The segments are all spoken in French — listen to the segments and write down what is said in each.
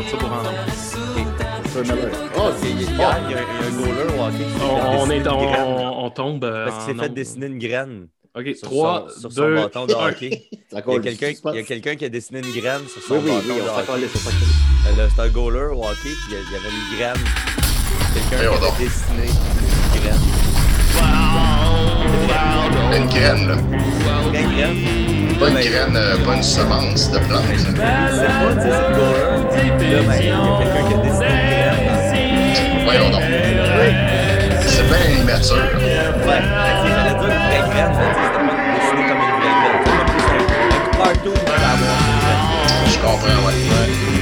Regarde ça pour en Oh, c'est il y, a- il y a un goaler au hockey qui s'est on, est on, on tombe. euh, Parce qu'il s'est fait dessiner une graine Ok, sur 3, son, sur son 2, bâton de hockey. Il y a quelqu'un suspense. il y a quelqu'un qui a dessiné une graine sur son Oui, bâton oui, de hockey. c'est Euh, C'est un goaler au hockey, puis il y avait une graine. Quelqu'un qui a dessiné une graine. Une graine, là. Une graine. Pas une graine, euh, pas une semence de plante. Pas, c'est le goaler. Là, ben, il y a quelqu'un qui a dessiné une graine. Voyons donc. C'est bien immature. là. Ouais, tu sais, j'allais dire une vraie graine, mais tu sais, c'était pas dessiné comme une vraie graine. C'est comme plus un, un cartoon peut avoir une graine. Je comprends, ouais.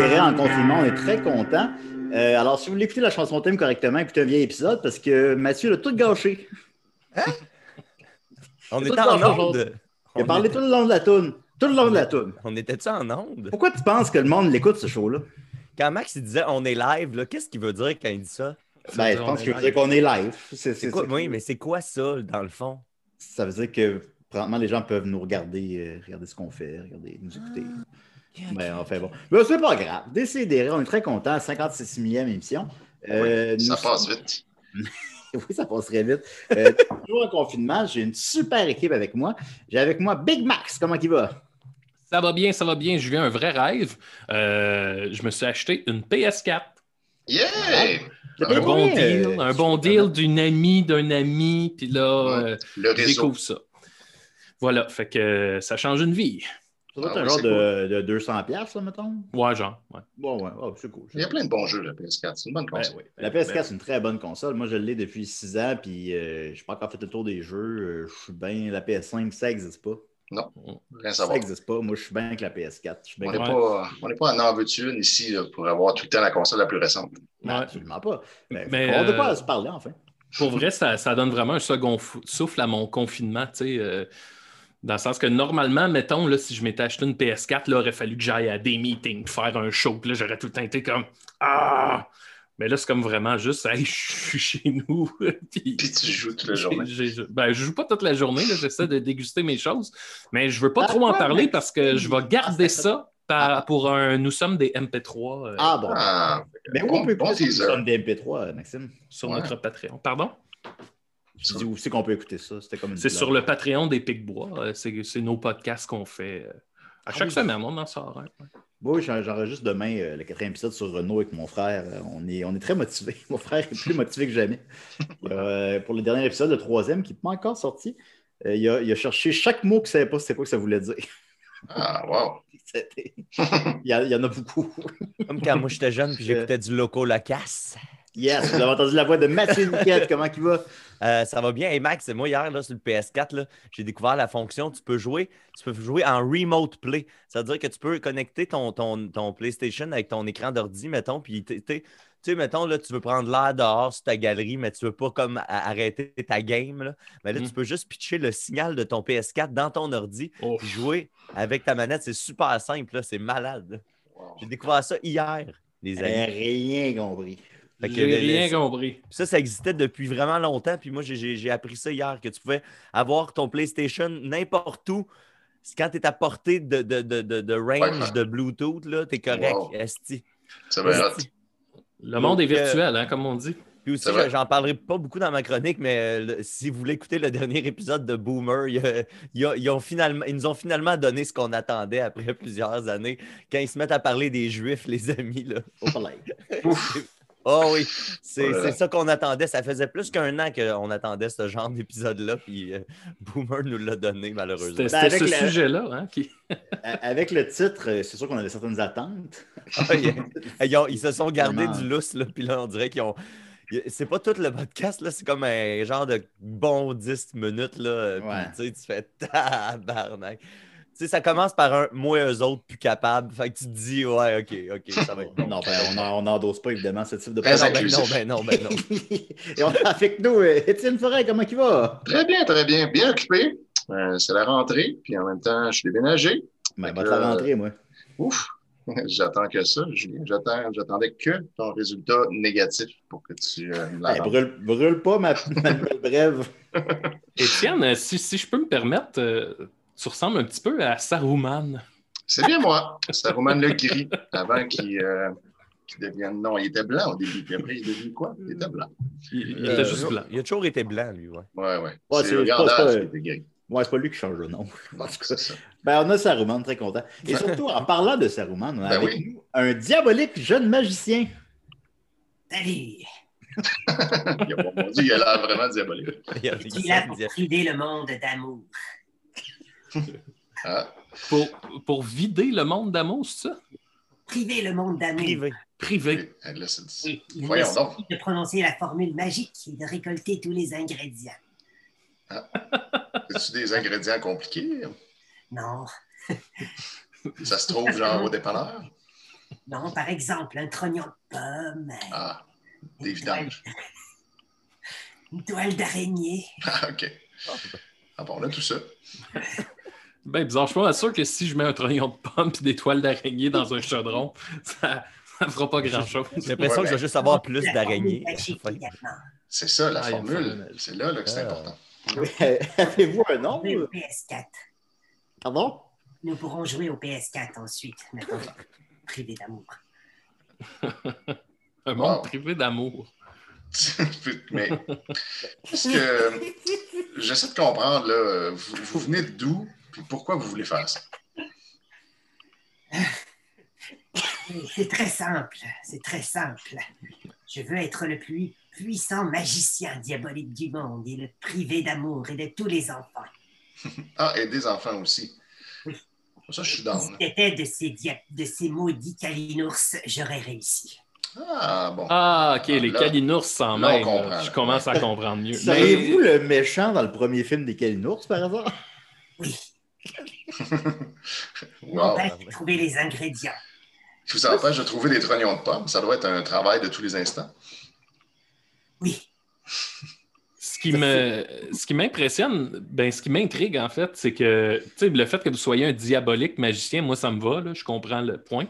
En confinement, on est très content. Euh, alors, si vous voulez écouter la chanson thème correctement, écoutez un vieil épisode parce que Mathieu l'a tout gâché. On C'est était en onde. Il a On parlé était- tout le long de la toune. Tout le long de la toune. On était-tu en onde? Pourquoi tu penses que le monde l'écoute, ce show-là? Quand Max il disait on est live, qu'est-ce qu'il veut dire quand il dit ça? Ben, je pense on qu'il veut dire qu'on est live. C'est- quoi? Oui, mais c'est quoi ça, dans le fond? Ça veut dire que présentement, les gens peuvent nous regarder, euh, regarder ce qu'on fait, regarder, nous écouter. Ben, enfin bon. Mais c'est pas grave. Décidérez, on est très contents. 56 millième émission. Euh, Ça nous- passe vite. Oui, ça passerait vite. Euh, toujours en confinement, j'ai une super équipe avec moi. J'ai avec moi Big Max. Comment il va? Ça va bien, ça va bien. Je vis un vrai rêve. Euh, je me suis acheté une PS4. Yeah! T'as Un bon bien, deal, euh, un bon deal d'une amie, d'un ami. Puis là, euh, Le je découvre ça. Voilà, fait que ça change une vie. Ça doit être Ah un genre de, de 200$, piastres, ça, mettons? Ouais, genre. Ouais. Bon, ouais, oh, c'est cool. Il y a plein de bons jeux, la PS4. C'est une bonne Ben console. oui. La PS4, c'est une très bonne console. Moi, je l'ai depuis 6 ans, puis euh, je n'ai pas encore fait le tour des jeux. Euh, je suis bien. La PS5, ça n'existe pas. Rien à Ça savoir. n'existe pas. Moi, je suis bien avec la PS4. Je suis bien On n'est Ouais. pas, on n'est pas en en veux-tu une ici là, pour avoir tout le temps la console la plus récente. Non, Ouais. absolument pas. Ben, Mais, on ne euh, pas se parler, enfin. Pour vrai, ça, ça donne vraiment un second souffle à mon confinement, tu sais. euh, dans le sens que normalement, mettons, là, si je m'étais acheté une PS4, là, il aurait fallu que j'aille à des meetings, faire un show. Puis là, j'aurais tout le temps été comme Ah! Mais là, c'est comme vraiment juste, hey, je suis chez nous. puis Puis tu joues toute la journée. j'ai- ben, je joue pas toute la journée, là, j'essaie de déguster mes choses. Mais je veux pas Ah, trop en parler mais- parce que je vais garder ça par- pour un Nous sommes des MP3 euh, Ah, bon. Ah, Mais où on peut bon teaser. ça comme des MP3, euh, Maxime? sur ouais. notre Patreon. Pardon? Je dis où c'est qu'on peut écouter ça? C'était comme une C'est sur le Patreon des Picbois. Euh, C'est c'est nos podcasts qu'on fait euh, à Ah chaque oui. semaine. On en sort. hein. Oui, j'en- j'enregistre demain euh, le quatrième épisode sur Renault avec mon frère. Euh, On est, on est très motivés. Mon frère est plus motivé que jamais. Euh, pour le dernier épisode, le troisième, qui n'est pas encore sorti, euh, il, a, il a cherché chaque mot qu'il ne savait pas c'était quoi que ça voulait dire. ah, wow. C'était- il, y a- il y en a beaucoup. Comme quand moi j'étais jeune puis j'écoutais du Loco Lacasse. Yes, vous avez entendu la voix de Mathieu Niquette. Comment il va? Euh, ça va bien. Et Max, moi hier là, sur le PS4, là, j'ai découvert la fonction. Tu peux jouer, tu peux jouer en remote play. Ça veut dire que tu peux connecter ton, ton, ton PlayStation avec ton écran d'ordi, mettons, puis tu sais, mettons, là, tu veux prendre l'air dehors sur ta galerie, mais tu veux pas comme arrêter ta game. Là. Mais là, Mm. tu peux juste pitcher le signal de ton PS4 dans ton ordi, Oh. puis jouer avec ta manette. C'est super simple, c'est malade. Wow. J'ai découvert ça hier, les amis. rien compris. J'ai rien le- compris. Ça, ça existait depuis vraiment longtemps. Puis moi, j'ai- appris ça hier, que tu pouvais avoir ton PlayStation n'importe où. C'est Quand tu es à portée de, de, de, de, de range Ouais. de Bluetooth, tu es correct. Wow. esti. C'est. Le monde est Donc, euh, virtuel, hein, comme on dit. Puis aussi, j'en parlerai pas beaucoup dans ma chronique, mais euh, si vous voulez écouter le dernier épisode de Boomer, il y a- il y a- ils, ont finalement, ils nous ont finalement donné ce qu'on attendait après plusieurs années. Quand ils se mettent à parler des Juifs, les amis, là. Au palais. Oh oui, c'est Voilà. ça qu'on attendait. Ça faisait plus qu'un an qu'on attendait ce genre d'épisode-là, puis euh, Boomer nous l'a donné, malheureusement. C'était Ben, ce la- sujet-là hein, qui. Avec le titre, euh, c'est sûr qu'on avait certaines attentes. Ah, ils, ils ont- ils se sont gardés Vraiment. du lousse, là, puis là, on dirait qu'ils ont. C'est pas tout le podcast, là, c'est comme un genre de bon 10 minutes, là. puis, Ouais. tu sais, tu fais tabarnak. Tu sais, ça commence par un moi, eux autres, plus capables. Fait que tu te dis, ouais, ok, ok, ça va être bon. Non, ben, on en- on n'endosse pas évidemment ce type de Ben non, ben non, ben non, ben non. Et on a avec nous euh, Étienne Forêt, comment il va? Très bien, très bien. Bien occupé. Euh, c'est la rentrée, puis en même temps, je suis déménagé. Ben, va te la rentrer, moi. Ouf! J'attends que ça, Julien. J'attendais que ton résultat négatif pour que tu euh, la Ben, brûle, brûle pas ma, brève. Étienne, si, si je peux me permettre, euh, tu ressembles un petit peu à Saruman. C'est bien moi. Saruman le gris, avant qu'il euh, qu'il devienne. Non, il était blanc au début, puis après, il est devenu quoi? Il était blanc. Il, il Euh, était juste blanc. Il a toujours été blanc, lui, ouais. Ouais, ouais. Ouais, c'est le c'est pas- Gandalf c'est pas- qui était gris. Ouais, c'est pas lui qui change le nom. En tout cas. C'est ça. Ben, on a Saruman, très content. Et surtout, en parlant de Saruman, on a Ben avec oui. nous un diabolique jeune magicien. Salut! Il a, mon Dieu, il a l'air vraiment diabolique. Il a- il priver le monde d'amour. Ah, Pour, pour vider le monde d'amour, c'est ça? Priver le monde d'amour. Privé. Privé. oui, là, il Voyons donc. de prononcer la formule magique et de récolter tous les ingrédients. C'est-tu des ingrédients compliqués? Non, Ça se trouve genre au dépanneur? non, par exemple, un trognon de pomme, Ah, des une toile, vidanges. une toile d'araignée. Ah, OK. Ah bon, on a tout ça. Ben bizarre, je suis pas sûr que si je mets un trognon de pomme et des toiles d'araignée dans un chaudron, ça ne fera pas grand-chose. J'ai l'impression que je vais juste avoir plus d'araignées. C'est ça, la Ah, formule. C'est là, là que c'est Ah. important. Avez-vous un nom? Jouer au PS4. Pardon? Nous pourrons jouer au PS4 ensuite, maintenant. Privé d'amour. Un monde Wow. privé d'amour. Mais parce que j'essaie de comprendre, là, vous, vous venez d'où? Pourquoi vous voulez faire ça? C'est très simple, c'est très simple. Je veux être le plus puissant magicien diabolique du monde et le privé d'amour et de tous les enfants. Ah, et des enfants aussi. Oui. Ça, je suis Si down. c'était de ces, dia- de ces maudits calinours, j'aurais réussi. Ah, bon. Ah, ok, les Là- calinours là. là. Je commence à comprendre mieux. Seriez-vous le méchant dans le premier film des Kalinours, par hasard? Oui, Wow. de trouver les ingrédients. Qui vous empêche de trouver des trognons de pommes? Ça doit être un travail de tous les instants. Oui, Ce qui me, ce qui m'impressionne, ben, ce qui m'intrigue en fait, c'est que tu sais, le fait que vous soyez un diabolique magicien, moi ça me va, là, je comprends le point.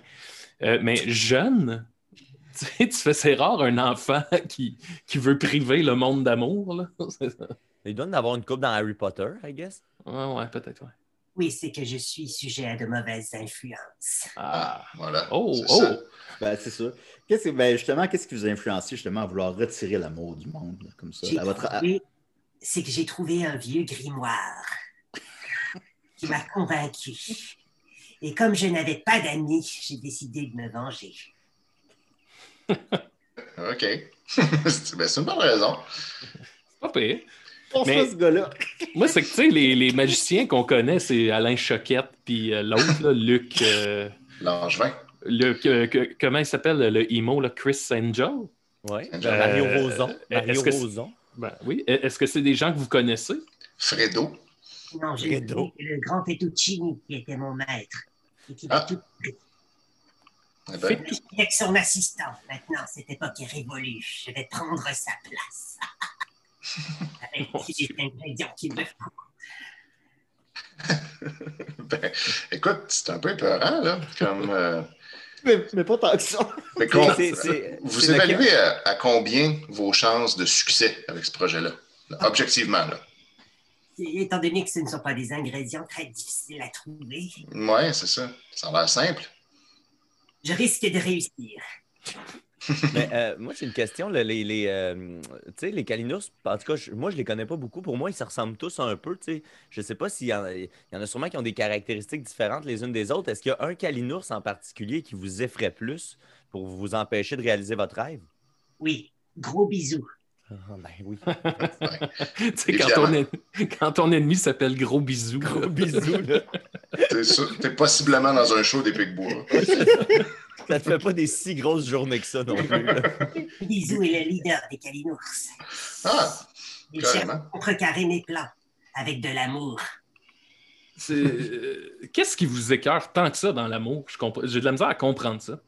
Euh, mais jeune, tu sais, tu fais c'est rare un enfant qui, qui veut priver le monde d'amour. là. C'est ça. Il doit en avoir une coupe dans Harry Potter, I guess. Ouais, ouais, peut-être, ouais. Oui, c'est que je suis sujet à de mauvaises influences. Ah. Voilà. Oh, C'est oh! ça. Ben, c'est ça. Qu'est-ce que, ben, justement, qu'est-ce qui vous a influencé justement à vouloir retirer l'amour du monde, là, comme ça? J'ai À votre... trouvé- C'est que j'ai trouvé un vieux grimoire qui m'a convaincu. Et comme je n'avais pas d'amis, j'ai décidé de me venger. OK. c'est ben, c'est une bonne raison. Pas pire. Pense Mais- pas ce gars-là. Moi, c'est que, tu sais, les, les magiciens qu'on connaît, c'est Alain Choquette, puis euh, l'autre, là, Luc. euh, Langevin. Luc, euh, que- comment il s'appelle, le emo, là, Chris Angel? Euh, Mario Roson. Mario est-ce que c'est- Roson. Ben oui. Est-ce que c'est des gens que vous connaissez? Fredo. Non, j'ai Fredo. le grand Fettuccini qui était mon maître. Et qui Ah. tout. Eh ben, Avec son assistant. Maintenant, cette époque est révolue. Je vais prendre sa place. Ben, écoute, c'est un peu épeurant, là. Comme, euh, Mais, mais pas tant que ça. mais con- C'est- c'est- vous évaluez à, à combien vos chances de succès avec ce projet-là? Là, Objectivement, là. Étant donné que ce ne sont pas des ingrédients très difficiles à trouver, Ouais, c'est ça. Ça a l'air simple. je risque de réussir. Mais euh, moi, j'ai une question. les, les, euh, les Kalinours, en tout cas, moi, je les connais pas beaucoup. Pour moi, ils se ressemblent tous un peu. tu sais. Je sais pas s'il y, y en a sûrement qui ont des caractéristiques différentes les unes des autres. Est-ce qu'il y a un Kalinours en particulier qui vous effraie plus pour vous empêcher de réaliser votre rêve? Oui, gros bisous. Ah, ben oui. tu sais, quand ton, en- quand ton ennemi s'appelle Gros Bisou. Gros là. T'es possiblement dans un show des Picbois. Ça te fait pas des si grosses journées que ça non plus. Bisou est le leader des Kalinours. Ah, Il cherche à contrecarrer mes plans avec de l'amour. Euh, Qu'est-ce qui vous écœure tant que ça dans l'amour? J'ai de la misère à comprendre ça.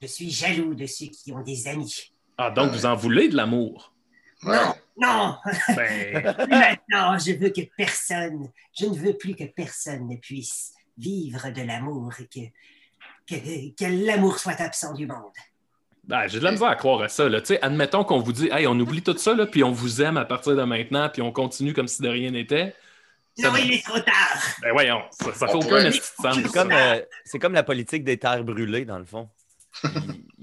Je suis jaloux de ceux qui ont des amis. Ah, donc vous en voulez de l'amour? Ouais. Non, non, Ben, maintenant, je veux que personne, je ne veux plus que personne ne puisse vivre de l'amour et que, que, que l'amour soit absent du monde. ben, j'ai de la misère à croire à ça. Là. Tu sais, Admettons qu'on vous dit, hey, on oublie tout ça, là, puis on vous aime à partir de maintenant, puis on continue comme si de rien n'était. Ça Non, va. il est trop tard. Ben voyons, ça, ça fait aucun. C'est comme, euh, c'est comme la politique des terres brûlées, dans le fond. Il,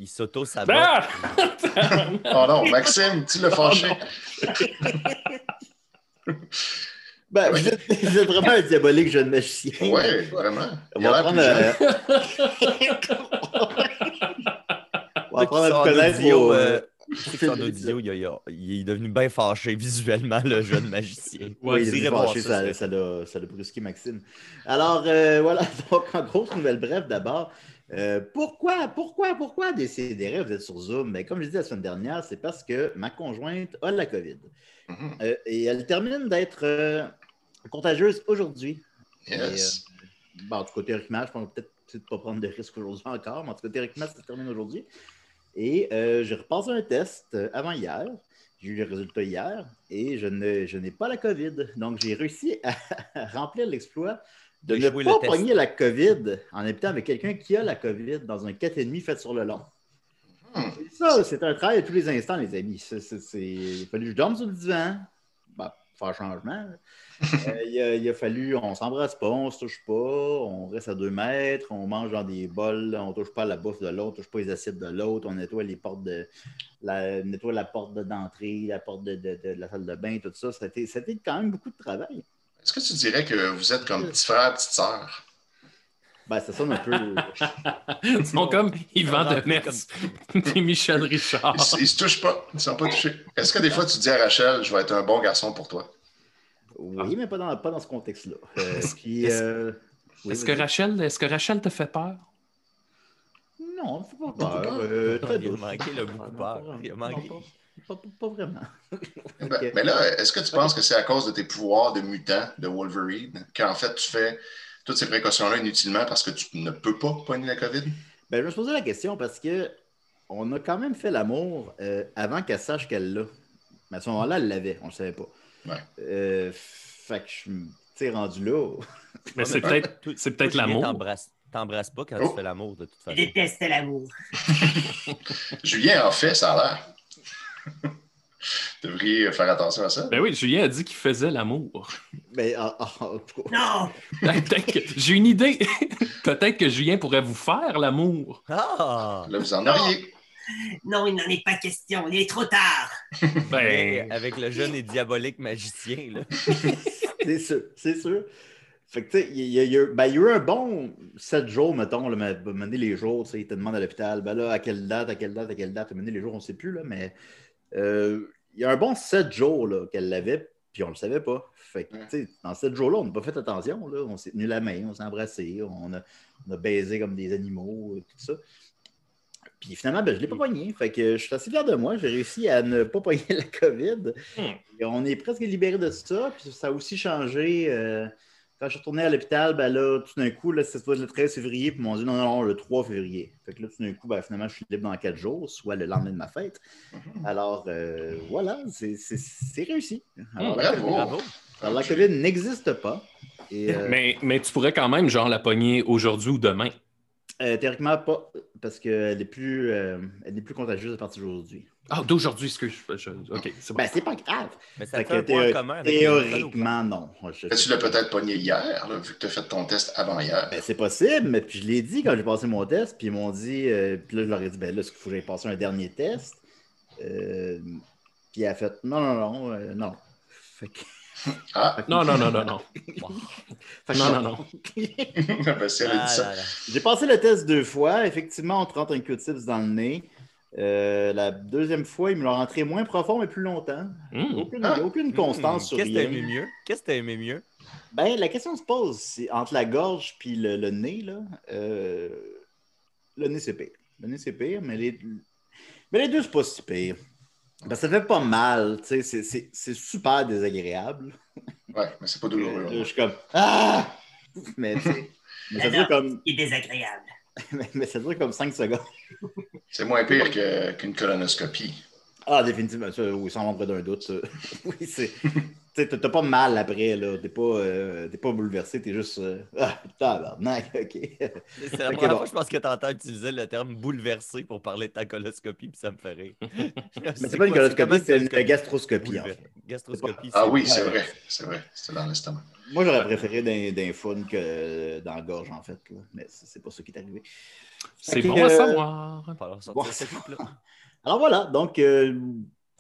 il s'auto-sabote. Ah! Oh non, Maxime, tu l'as fâché. Ben, vous, êtes, vous êtes vraiment un diabolique jeune magicien. Ouais, vraiment. On Il va apprendre jeune. à... On va apprendre à vous connaître audio, euh, euh, audio, il, a- il a- il est devenu bien fâché visuellement, le jeune magicien. Oui, il est fâché, ça, ça, c'est- ça l'a ça brusqué Maxime. Alors, euh, voilà, donc en grosse nouvelle bref d'abord. Euh, pourquoi, pourquoi, pourquoi décider? Vous êtes sur Zoom? Ben, comme je disais la semaine dernière, c'est parce que ma conjointe a la COVID. Mhm. Euh, et elle termine d'être euh, contagieuse aujourd'hui. Yes. Bon, en tout cas, théoriquement, je pense peut-être peut-être pas prendre de risques aujourd'hui encore, mais en tout cas, théoriquement, ça se termine aujourd'hui. Et j'ai repassé un test avant hier. J'ai eu les résultats hier et je ne- je n'ai pas la COVID. Donc, j'ai réussi à, remplir l'exploit de ne pas pogner la COVID en habitant avec quelqu'un qui a la COVID dans un 4,5 fait sur le long. Hmm. Ça, c'est un travail à tous les instants, les amis. Il a fallu que je dorme sur le divan. Ben, faire changement. Euh, il, a, il a fallu, on s'embrasse pas, on se touche pas, on reste à deux mètres, on mange dans des bols, on touche pas la bouffe de l'autre, on touche pas les assiettes de l'autre, on nettoie les portes de la, nettoie la porte de- d'entrée, la porte de, de- de la salle de bain, tout ça. C'était quand même beaucoup de travail. Est-ce que tu dirais que vous êtes comme petit frère, petite sœur? Ben, ça sonne un peu. Ils sont comme Yvan Rentré Demers et Michel Richard. Ils, se- ils se touchent pas. Ils sont pas touchés. Est-ce que des fois tu dis à Rachel, je vais être un bon garçon pour toi? Oui, mais pas dans, pas dans ce contexte-là. Euh, Est-ce- puis, est-ce- euh, oui, Est-ce que. Rachel, est-ce que Rachel te fait peur? Non, faut pas Pas peur. Euh, Il a manqué, il a beaucoup peur. Il a manqué. Pas, pas- pas vraiment. Ben, Ok. Mais là, est-ce que tu penses que c'est à cause de tes pouvoirs de mutant de Wolverine qu'en fait tu fais toutes ces précautions-là inutilement parce que tu ne peux pas poigner la COVID? Ben, je me suis posé la question parce que on a quand même fait l'amour euh, avant qu'elle sache qu'elle l'a. Mais à ce moment-là, elle l'avait, on ne le savait pas. Ouais. Euh, fait que je suis rendu là. Mais c'est peut-être Toi- c'est peut-être toi, Julien, l'amour. t'embrasses- T'embrasses pas quand Oh. tu fais l'amour, de toute Je façon. déteste l'amour. Julien en fait, ça a l'air. Vous devriez faire attention à ça. Ben oui, Julien a dit qu'il faisait l'amour. Mais en tout cas, Non, Peut-être que- J'ai une idée. Peut-être que Julien pourrait vous faire l'amour. Ah! Là, vous en auriez. non, il n'en est pas question. Il est trop tard. Ben, Avec le jeune et diabolique magicien, là. c'est sûr, c'est sûr. Fait que, tu sais, il y, a- il y a ben, il y a eu un bon 7 jours, mettons, là, mais mener les jours, tu sais, il te demande à l'hôpital, ben là, à quelle date, à quelle date, à quelle date, mener les jours, on ne sait plus, là, mais euh, il y a un bon 7 jours qu'elle l'avait, puis on ne le savait pas. Fait que, tu sais, dans 7 jours-là, on n'a pas fait attention, là, on s'est tenu la main, on s'est embrassé, on a, on a baisé comme des animaux, et tout ça. Puis finalement, ben, je ne l'ai pas pogné. Fait que je suis assez fier de moi. J'ai réussi à ne pas pogner la COVID. Hmm. Et on est presque libéré de ça. Puis ça a aussi changé. euh, quand je suis retourné à l'hôpital, ben là, tout d'un coup, là, c'était le 13 février, puis ils m'ont dit non, non, non, le 3 février. Fait que là, tout d'un coup, ben, finalement, je suis libre dans 4 jours, soit le lendemain de ma fête. Alors, euh, voilà, c'est réussi. Alors, la bravo. COVID- Bravo. alors, la COVID n'existe pas. Et, euh, mais, mais tu pourrais quand même, genre, la pogner aujourd'hui ou demain. euh, théoriquement, pas, parce qu'elle est, plus, euh, elle est plus contagieuse à partir d'aujourd'hui. Ah, d'aujourd'hui, excuse. Je, je- OK, c'est bon. Ben, c'est pas grave. Mais ça Fait fait un point théoriquement, non. Je- tu l'as peut-être pogné hier, là, vu que tu as fait ton test avant hier. Ben, c'est possible, mais puis je l'ai dit quand j'ai passé mon test, puis ils m'ont dit, euh, puis là, je leur ai dit, ben là, est-ce qu'il faut que j'aille passer un dernier test? Euh, puis elle a fait, non, non, non, euh, non. Fait que- Ah, Non, non, non, non, non. fait que Non, non, non. ben, si Ah. J'ai passé le test deux fois. Effectivement, on te rentre un Q-tips dans le nez. Euh, la deuxième fois, il me l'a rentré moins profond, mais plus longtemps. Aucune, Ah. aucune constance sur Qu'est-ce que t'as aimé mieux? Qu'est-ce que t'as aimé mieux? Ben, la question se pose, c'est entre la gorge puis le, le nez, là. euh, le nez, c'est pire. Le nez, c'est pire, mais les, mais les deux, c'est pas si pire. Ben, ça fait pas mal, tu sais, c'est- c'est c'est super désagréable. Ouais, mais c'est pas douloureux. Là, je suis comme Ah! Mais, tu sais, mais ça comme, Il est désagréable. Mais, mais ça dure comme 5 secondes. C'est moins pire que- qu'une colonoscopie. Ah, définitivement, ça, oui, sans l'ombre d'un doute. ça. oui, c'est. Tu sais, t'as pas mal après, là. T'es pas, euh, t'es pas bouleversé, t'es juste. euh, Ah, tabarnak, ok. C'est la Ok, première bon. fois, je pense que t'entends utiliser le terme bouleversé pour parler de ta coloscopie, puis ça me fait rire. Mais c'est pas une coloscopie, c'est une gastroscopie, en fait. Gastroscopie, Ah c'est- oui, c'est vrai. C'est vrai. C'est dans l'estomac. Moi, j'aurais préféré d'un, d'un fun que dans la gorge, en fait. là. Mais c'est c'est pas ça qui est arrivé. C'est bon à euh, savoir. Bon. ce clip-là. Alors voilà, donc euh,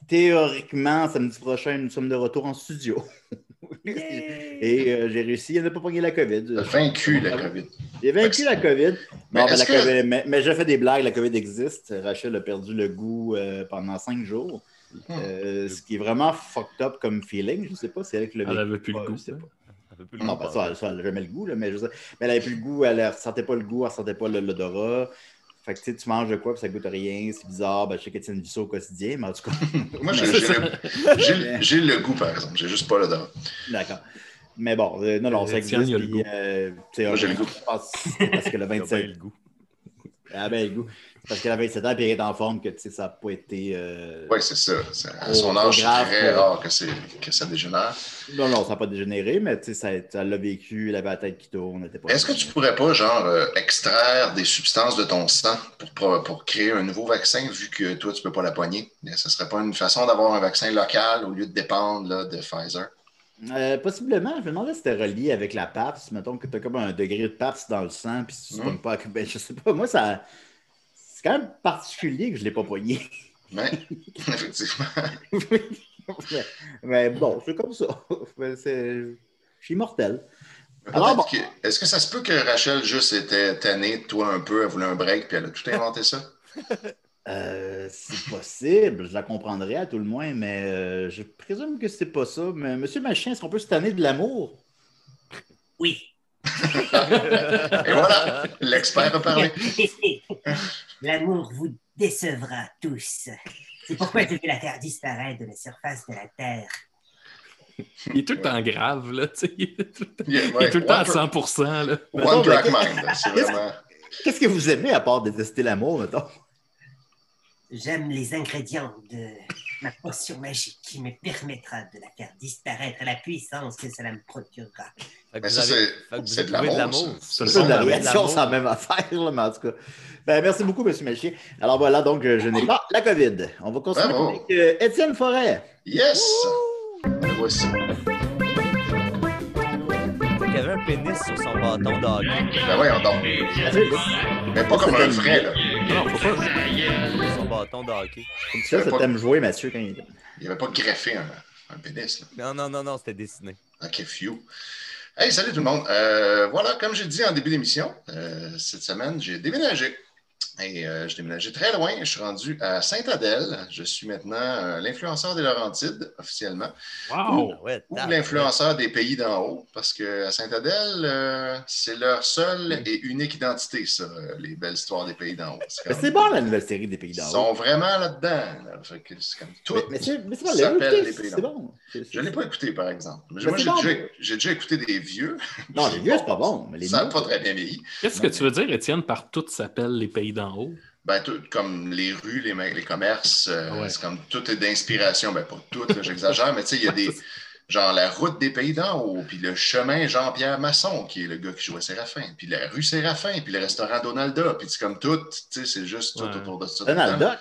théoriquement, samedi prochain, nous sommes de retour en studio. Et euh, j'ai réussi à ne pas pogner la COVID. T'as vaincu la COVID. J'ai vaincu la COVID. Mais Bon, ben, la que- COVID- mais, mais j'ai fait des blagues, la COVID existe. Rachel a perdu le goût euh, pendant cinq jours. Hmm. Euh, ce qui est vraiment fucked up comme feeling. Je sais pas si avec le Elle avait plus le goût. je sais hein. pas. Plus le Non, goût, ben, pardon. ça, ça, elle n'a jamais le goût, là, mais, je sais- mais elle n'avait plus le goût, elle ne ressentait pas le goût, elle ne ressentait pas le- l'odorat. Fait que tu sais, tu manges de quoi, puis ça goûte rien, c'est bizarre. Ben, je sais qu'Étienne vit ça au quotidien, mais en tout cas. Moi, j'ai- le- j'ai le- j'ai le goût, par exemple. J'ai juste pas l'odeur. D'accord. Mais bon, euh, non, non, ça Étienne, existe. il a le puis, goût. euh, tu sais, Moi, j'ai le je goût. que parce que le T'as bien 27 le goût. Ah ben, le goût. Parce qu'elle a 27 ans et elle est en forme que tu sais, ça n'a pas été. euh, Oui, c'est ça. À son âge, c'est très rare que, que ça dégénère. Non, non, ça n'a pas dégénéré, mais tu sais, ça, ça l'a vécu, elle avait la tête qui tourne. elle Est-ce que tu pourrais pas, genre, euh, extraire des substances de ton sang pour, pour, pour créer un nouveau vaccin, vu que toi, tu peux pas la poigner? Mais Ce serait pas une façon d'avoir un vaccin local au lieu de dépendre là, de Pfizer? Euh, possiblement, je me demandais si c'était relié avec la PAPS. Mettons que tu as comme un degré de PAPS dans le sang, puis si tu ne pognes pas. Ben, je sais pas, moi, ça. C'est quand même particulier que je ne l'ai pas poigné. Mais, effectivement. mais, mais bon, c'est comme ça. Mais c'est- Je suis immortel. Peut-être Alors, bon. que- Est-ce que ça se peut que Rachel juste était tannée de toi un peu, elle voulait un break, puis elle a tout inventé ça? Euh, c'est possible, je la comprendrais à tout le moins, mais euh, je présume que c'est pas ça. Mais Monsieur Machin, est-ce qu'on peut se tanner de l'amour? Oui. Et voilà, l'expert a parlé. L'amour vous décevra tous. C'est pourquoi je vais la faire disparaître de la surface de la Terre. Il est tout le temps grave, là. tu sais. Il est tout le temps, ouais, tout le à one, 100 là. one track mind, là, c'est vraiment. Qu'est-ce que vous aimez à part détester l'amour, mettons? J'aime les ingrédients de ma potion magique qui me permettra de la faire disparaître à la puissance que cela me procurera. Vous ça, c'est de l'amour. ça. C'est de la réaction, l'amour. c'est la même affaire, là, mais en tout cas. Ben, merci beaucoup, M. Machin. Alors voilà, donc, euh, je n'ai pas la COVID. On va continuer Bravo. avec euh, Étienne Forêt. Yes! Le voici. Il y avait un pénis sur son bâton d'hockey. Ben voyons donc. Mais pas comme un vrai, là. Non, faut pas. Sur son bâton d'hockey. Comme ça, ça t'aime jouer, Mathieu, quand il. Il avait pas greffé un, un pénis, là. Non, non, non, non, c'était dessiné. Ok, few. Hey, salut tout le monde. Euh, voilà, comme j'ai dit en début d'émission, euh, cette semaine, j'ai déménagé. Et euh, j'ai déménagé très loin. Je suis rendu à Sainte-Adèle. Je suis maintenant euh, l'influenceur des Laurentides, officiellement. Wow! Ah ouais, Ou tabarouette. l'influenceur des pays d'en haut, parce qu'à Sainte-Adèle, euh, c'est leur seule et unique identité, ça, euh, les belles histoires des pays d'en haut. C'est Mais comme- c'est bon, la nouvelle série des Pays Ils d'en haut. sont vraiment là-dedans. là. Que c'est comme tout. Mais, mais bon, s'appelle les Pays d'en bon. C'est- c'est- Je ne l'ai pas écouté, par exemple. Mais Mais moi, j'ai bon. déjà, j'ai déjà écouté des vieux. Non, les vieux, c'est pas bon. Mais les Ça n'a pas très bien vieilli. Qu'est-ce que tu veux dire, Étienne, par tout s'appelle les pays d'en haut? Ben, tout, comme les rues, les, les commerces, euh, Ah ouais. c'est comme tout est d'inspiration. Ben, pas tout, j'exagère, mais tu sais, il y a des. Genre la route des pays d'en haut, puis le chemin Jean-Pierre Masson, qui est le gars qui jouait Séraphin, puis la rue Séraphin, puis le restaurant Donalda, puis c'est comme tout, tu sais, c'est juste tout Ouais. autour de ça. Donald. Duck?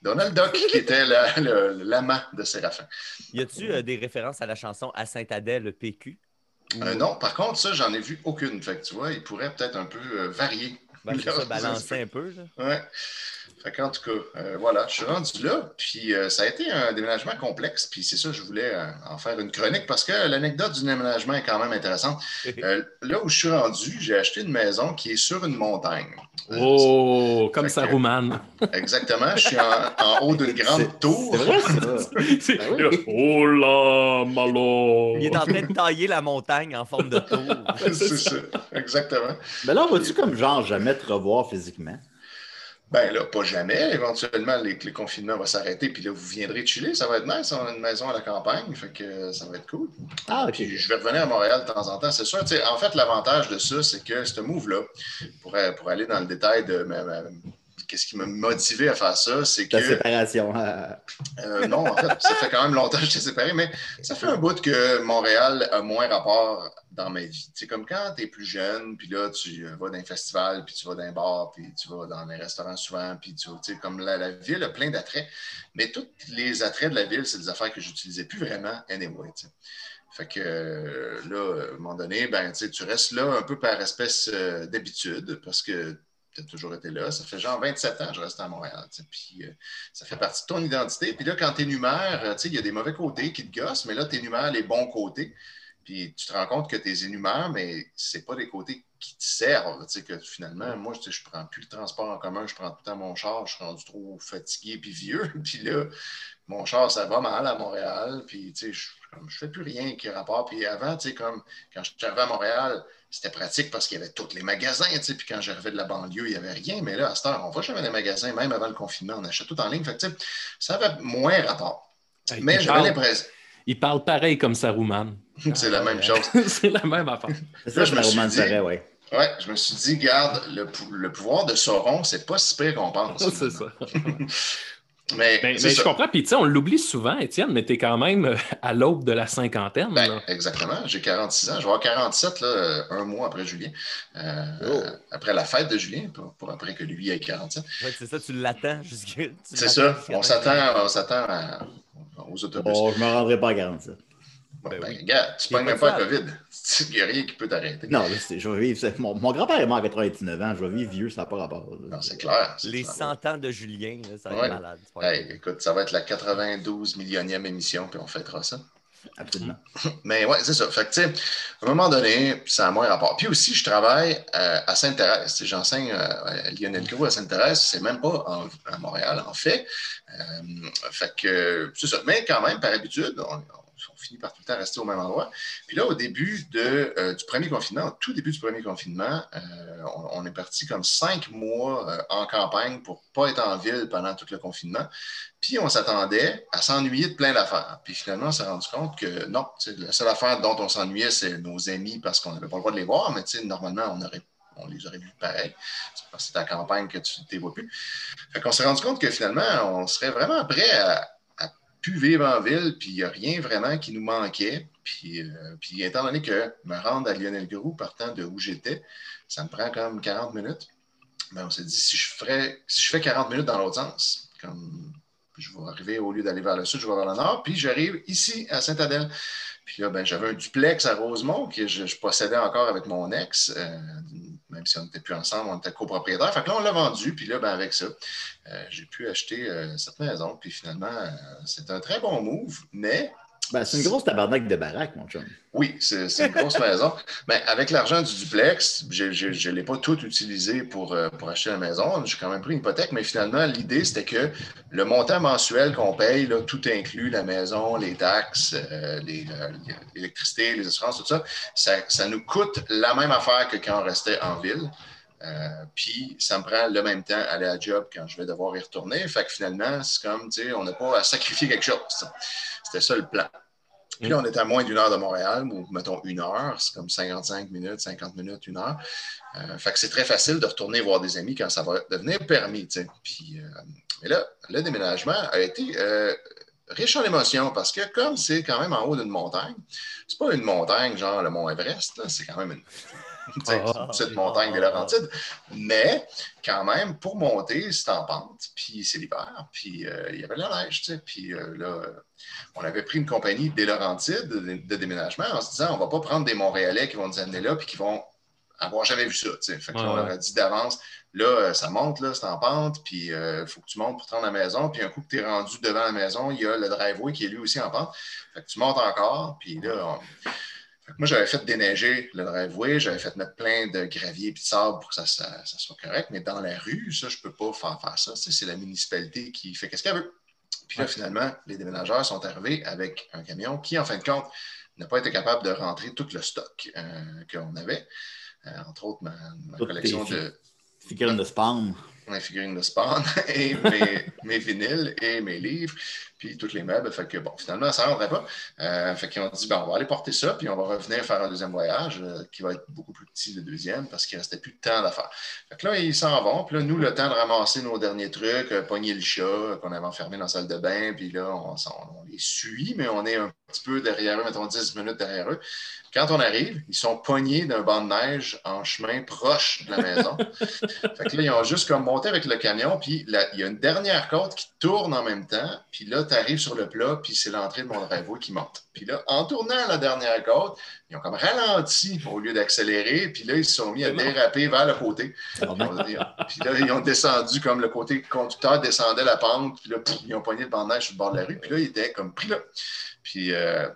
Donald Duck, qui était la- l'amant de Séraphin. Y a-tu euh, des références à la chanson À Saint-Adèle PQ? Euh, non, par contre, ça, j'en ai vu aucune. Fait que tu vois, il pourrait peut-être un peu euh, varier. Ben, c'est ça, balancer un peu. Là. Ouais. Fait qu'en tout cas, euh, voilà, je suis rendu là. Puis euh, ça a été un déménagement complexe. Puis c'est ça, je voulais euh, en faire une chronique parce que l'anecdote du déménagement est quand même intéressante. Euh, là où je suis rendu, j'ai acheté une maison qui est sur une montagne. Euh, Oh, comme Fait ça, que- Roumane. Exactement. Je suis en, en haut d'une grande tour. C'est vrai, ça. Ben oui. Oh là, malo. Il est en train de tailler la montagne en forme de tour. C'est ça. Exactement. Mais là, vas-tu comme genre jamais te revoir physiquement? Ben là, pas jamais. Éventuellement, les, les confinements vont s'arrêter, puis là, vous viendrez chiller. Ça va être nice. On a une maison à la campagne, fait que ça va être cool. Ah. Puis je vais revenir à Montréal de temps en temps, c'est sûr. En fait, l'avantage de ça, c'est que ce move-là, pour, euh, pour aller dans le détail de ma- ma- qu'est-ce qui m'a motivé à faire ça, c'est que. séparation. euh, Euh, non, en fait, ça fait quand même longtemps que je t'ai séparé, mais ça fait un bout que Montréal a moins rapport dans ma vie. C'est comme quand tu es plus jeune, puis là, tu vas dans un festival, puis tu vas dans un bar, puis tu vas dans les restaurants souvent, puis tu tu sais, comme la, la ville a plein d'attraits. Mais tous les attraits de la ville, c'est des affaires que j'utilisais plus vraiment anyway. tu sais. Fait que euh, là, à un moment donné, ben, tu restes là un peu par espèce euh, d'habitude, parce que tu as toujours été là. Ça fait genre 27 ans que je reste à Montréal. Puis euh, ça fait partie de ton identité. Puis là, quand tu énumères, euh, tu sais, il y a des mauvais côtés qui te gossent, mais là, tu énumères les bons côtés. Puis tu te rends compte que tu les énumères, mais c'est pas des côtés qui te servent. Que finalement, moi, je prends plus le transport en commun, je prends tout le temps mon char, je suis rendu trop fatigué puis vieux. Puis là, mon char, ça va mal à Montréal. Puis, je, comme, je fais plus rien qui a rapport. Puis avant, tu sais, comme quand je suis arrivé à Montréal, c'était pratique parce qu'il y avait tous les magasins, tu sais. Puis quand j'arrivais de la banlieue, il n'y avait rien. Mais là, à cette heure, on va jamais dans les magasins, même avant le confinement, on achète tout en ligne. Fait que, tu sais, ça avait moins rapport. Hey, Mais j'avais parle- l'impression. Il parle pareil comme ça, Roumane. C'est la même chose. c'est la même affaire. C'est Là, ça, je je me suis dit- serait, ouais. Ouais, je me suis dit, garde, le, le pouvoir de Sauron, c'est pas si pire qu'on pense. c'est ça. Mais, Mais, c'est mais je comprends. Puis, tu sais, on l'oublie souvent, Étienne, mais t'es quand même euh, à l'aube de la cinquantaine. Ben, là. exactement. J'ai 46 ans. Je vais avoir 47 là, euh, un mois après Julien. Euh, Oh. euh, après la fête de Julien, pour, pour après que lui ait 47. Ouais, c'est ça, tu l'attends jusqu'à. tu C'est ça. On s'attend, on s'attend à- aux autobus. Bon, je me rendrai pas à 47. Ben ben, oui. regarde, tu pognes pas même de pas la. COVID. Il n'y a rien qui peut t'arrêter. Non, je vais vivre. Mon, mon grand-père est mort à 99 ans. Je vais vivre vieux, ça n'a pas rapport. là. Non, c'est clair. Les clair. 100 ans de Julien, là, ça va Ouais. être malade. Hey, écoute, ça va être la 92 millionième émission, puis on fêtera ça. Absolument. Mais ouais, c'est ça. Fait que, tu sais, à un moment donné, ça a moins rapport. Puis aussi, je travaille euh, à Sainte-Thérèse. J'enseigne euh, à Lionel Gros à Sainte-Thérèse. C'est même pas en- à Montréal, en fait. Euh, fait que, c'est ça. Mais quand même, par habitude, on, on- on finit par tout le temps rester au même endroit. Puis là, au début euh, du premier confinement, au tout début du premier confinement, euh, on, est parti comme cinq mois euh, en campagne pour pas être en ville pendant tout le confinement. Puis on s'attendait à s'ennuyer de plein d'affaires. Puis finalement, on s'est rendu compte que non, la seule affaire dont on s'ennuyait, c'est nos amis parce qu'on n'avait pas le droit de les voir, mais normalement, on, on les aurait vus pareil. C'est parce que c'est ta campagne que tu ne les plus. Fait qu'on s'est rendu compte que finalement, on serait vraiment prêt à, plus vivre en ville, puis il n'y a rien vraiment qui nous manquait. Puis, euh, puis étant donné que me rendre à Lionel Groux partant de où j'étais, ça me prend comme 40 minutes. Ben, on s'est dit, si je, ferais, si je fais 40 minutes dans l'autre sens, comme je vais arriver, au lieu d'aller vers le sud, je vais vers le nord, puis j'arrive ici, à Saint-Adèle. Puis là, ben, j'avais un duplex à Rosemont que je, je possédais encore avec mon ex, euh, même si on n'était plus ensemble, on était copropriétaires. Fait que là, on l'a vendu, puis là, ben, avec ça, euh, j'ai pu acheter euh, cette maison. Puis finalement, euh, c'est un très bon move, mais Ben, c'est une grosse tabarnak de baraque, mon chum. oui, c'est une grosse maison. Mais avec l'argent du duplex, je ne l'ai pas tout utilisé pour, euh, pour acheter la maison. J'ai quand même pris une hypothèque, mais finalement, l'idée, c'était que le montant mensuel qu'on paye, là, tout inclus, la maison, les taxes, euh, les, euh, l'électricité, les assurances, tout ça, ça, ça nous coûte la même affaire que quand on restait en ville. Euh, puis ça me prend le même temps aller à job quand je vais devoir y retourner. Fait que finalement, c'est comme, tu sais, on n'a pas à sacrifier quelque chose. C'était ça le plan. Puis là, on est à moins d'une heure de Montréal, ou mettons une heure, c'est comme 55 minutes, 50 minutes, une heure. Euh, fait que c'est très facile de retourner voir des amis quand ça va devenir permis. Puis, euh, mais là, le déménagement a été riche en émotions parce que comme c'est quand même en haut d'une montagne, c'est pas une montagne genre le mont Everest, c'est quand même une, Ah, petite montagne des Laurentides. Mais quand même, pour monter, c'est en pente, puis c'est l'hiver, puis euh, il y avait de la neige, tu sais. Puis euh, là, euh, on avait pris une compagnie des Laurentides de, de déménagement en se disant on va pas prendre des Montréalais qui vont nous amener là, puis qui vont avoir jamais vu ça. tu sais. Fait que là, on leur a dit d'avance, là, ça monte, là, c'est en pente, puis il faut que tu montes pour te rendre à la maison. Puis un coup que tu es rendu devant la maison, il y a le driveway qui est lui aussi en pente. Fait que tu montes encore, puis là, on- moi, j'avais fait déneiger le driveway, j'avais fait mettre plein de gravier et de sable pour que ça, ça- ça soit correct, mais dans la rue, ça, je ne peux pas faire, faire ça. C'est la municipalité qui fait ce qu'elle veut. Puis là, finalement, les déménageurs sont arrivés avec un camion qui, en fin de compte, n'a pas été capable de rentrer tout le stock euh, qu'on avait. Euh, entre autres, ma, ma collection de Figurine de spam. mes figurines de Spawn et mes, mes vinyles et mes livres, puis tous les meubles. Fait que bon, finalement, ça ne pas. Euh, fait qu'ils ont dit, ben, on va aller porter ça, puis on va revenir faire un deuxième voyage euh, qui va être beaucoup plus petit, le deuxième, parce qu'il ne restait plus de temps à faire. Fait que là, ils s'en vont, puis là, nous, le temps de ramasser nos derniers trucs, euh, pogner le chat euh, qu'on avait enfermé dans la salle de bain, puis là, on, les suit, mais on est un petit peu derrière eux, mettons 10 minutes derrière eux. Quand on arrive, ils sont pognés d'un banc de neige en chemin proche de la maison. Fait que là, ils ont juste comme monté avec le camion, puis il y a une dernière côte qui tourne en même temps, puis là, tu arrives sur le plat, puis c'est l'entrée de mon driveway qui monte. Puis là, en tournant la dernière côte, ils ont comme ralenti au lieu d'accélérer, puis là, ils se sont mis à déraper vers le côté. Puis là, ils ont descendu comme le côté conducteur descendait la pente, puis là, ils ont pogné le neige sur le bord de la rue, puis là, ils étaient comme pris là. Puis euh,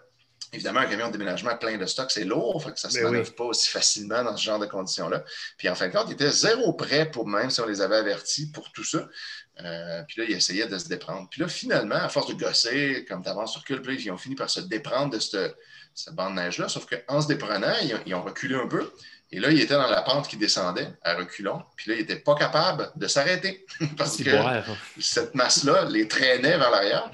évidemment, un camion de déménagement plein de stock, c'est lourd, fait que ça ne se manœuvre pas aussi facilement dans ce genre de conditions-là. Puis en fin de compte, ils étaient zéro prêt pour même si on les avait avertis pour tout ça. Euh, puis là, ils essayaient de se déprendre. Puis là, finalement, à force de gosser, comme tu avances sur cul, puis ils ont fini par se déprendre de cette, cette bande de neige-là. Sauf qu'en se déprenant, ils ont, ils ont reculé un peu. Et là, ils étaient dans la pente qui descendait à reculons. Puis là, ils n'étaient pas capables de s'arrêter parce que boire. cette masse-là les traînait vers l'arrière.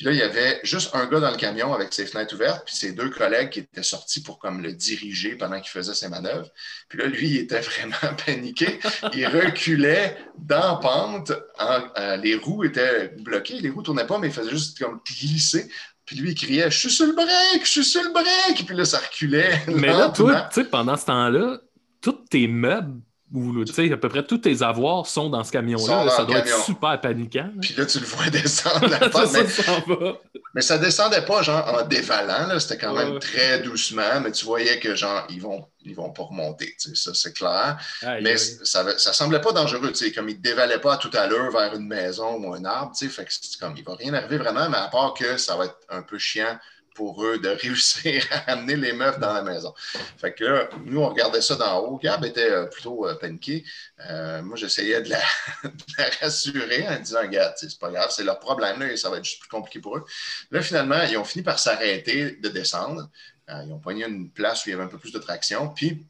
Puis là, il y avait juste un gars dans le camion avec ses fenêtres ouvertes, puis ses deux collègues qui étaient sortis pour comme le diriger pendant qu'il faisait ses manœuvres. Puis là, lui, il était vraiment paniqué. Il reculait dans pente. En- euh, les roues étaient bloquées. Les roues ne tournaient pas, mais il faisait juste comme glisser. Puis lui, il criait Je suis sur le break, je suis sur le break. Puis là, ça reculait. Mais là, toi, tu sais, pendant ce temps-là, tous tes meubles ou tu sais, à peu près tous tes avoirs sont dans ce camion-là. Ça doit camion. être super paniquant. Puis là, tu le vois descendre la ça, mais- ça s'en va. Mais ça descendait pas genre en dévalant, c'était quand même très doucement, mais tu voyais que genre ils vont ils vont pas remonter, ça c'est clair. Mais ça, ça semblait pas dangereux, tu sais, comme ils dévalaient pas à tout à l'heure vers une maison ou un arbre, tu sais, fait que comme il va rien arriver vraiment, mais à part que ça va être un peu chiant pour eux de réussir à amener les meufs dans la maison. Fait que là, nous, on regardait ça d'en haut. Gab était euh, plutôt euh, paniqué. Euh, moi, j'essayais de la, rassurer en disant, regarde, c'est pas grave, c'est leur problème, là, et ça va être juste plus compliqué pour eux. Là, finalement, ils ont fini par s'arrêter de descendre. Ils ont pogné une place où il y avait un peu plus de traction. Puis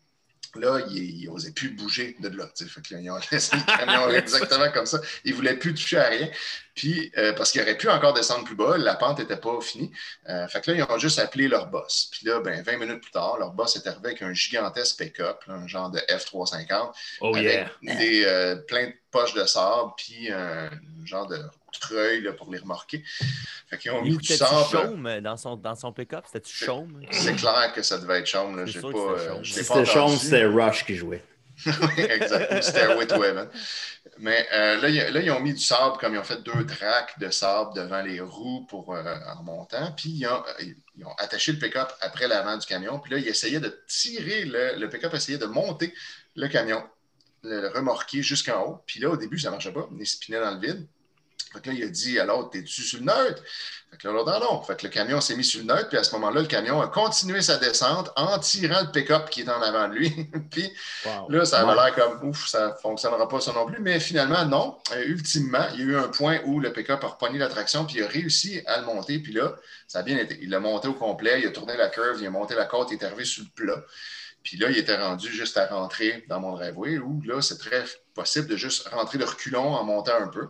là, ils n'osaient plus bouger de là. Fait que là, ils ont laissé le camion exactement comme ça. Ils ne voulaient plus toucher à rien. Puis, euh, parce qu'ils auraient pu encore descendre plus bas, la pente n'était pas finie. Euh, fait que là, ils ont juste appelé leur boss. Puis là, ben, 20 minutes plus tard, leur boss est arrivé avec un gigantesque pick-up, un genre de F-350, Oh avec yeah. des, euh, plein de poches de sable, puis un genre de treuil là, pour les remorquer. Fait qu'ils ont mis du chaume dans son, dans son pick-up? C'était-tu chaume? C'est clair que ça devait être chaume. là. C'est J'ai sûr pas, que c'était euh, chaume. Si c'était entendu. c'était Rush qui jouait. Oui, exact. Ou Stairway to Heaven. Mais euh, là, ils- là, ils ont mis du sable, comme ils ont fait deux tracks de sable devant les roues pour, euh, en montant. Puis ils ont, euh, ils ont attaché le pick-up après l'avant du camion. Puis là, ils essayaient de tirer, le, le pick-up essayait de monter le camion, le, le remorquer jusqu'en haut. Puis là, au début, ça ne marchait pas. Il spinait dans le vide. Fait que là, il a dit à l'autre, t'es-tu sur le neutre? Fait que là, l'autre, non. Fait que le camion s'est mis sur le neutre, puis à ce moment-là, le camion a continué sa descente en tirant le pick-up qui est en avant de lui. puis là, ça avait l'air comme, ouf, ça ne fonctionnera pas ça non plus. Mais finalement, non. Euh, ultimement, il y a eu un point où le pick-up a repogné la traction, puis il a réussi à le monter. Puis là, ça a bien été. Il l'a monté au complet, il a tourné la curve, il a monté la côte, il est arrivé sur le plat. Puis là, il était rendu juste à rentrer dans mon driveway, où là, c'est très possible de juste rentrer de reculons en montant un peu.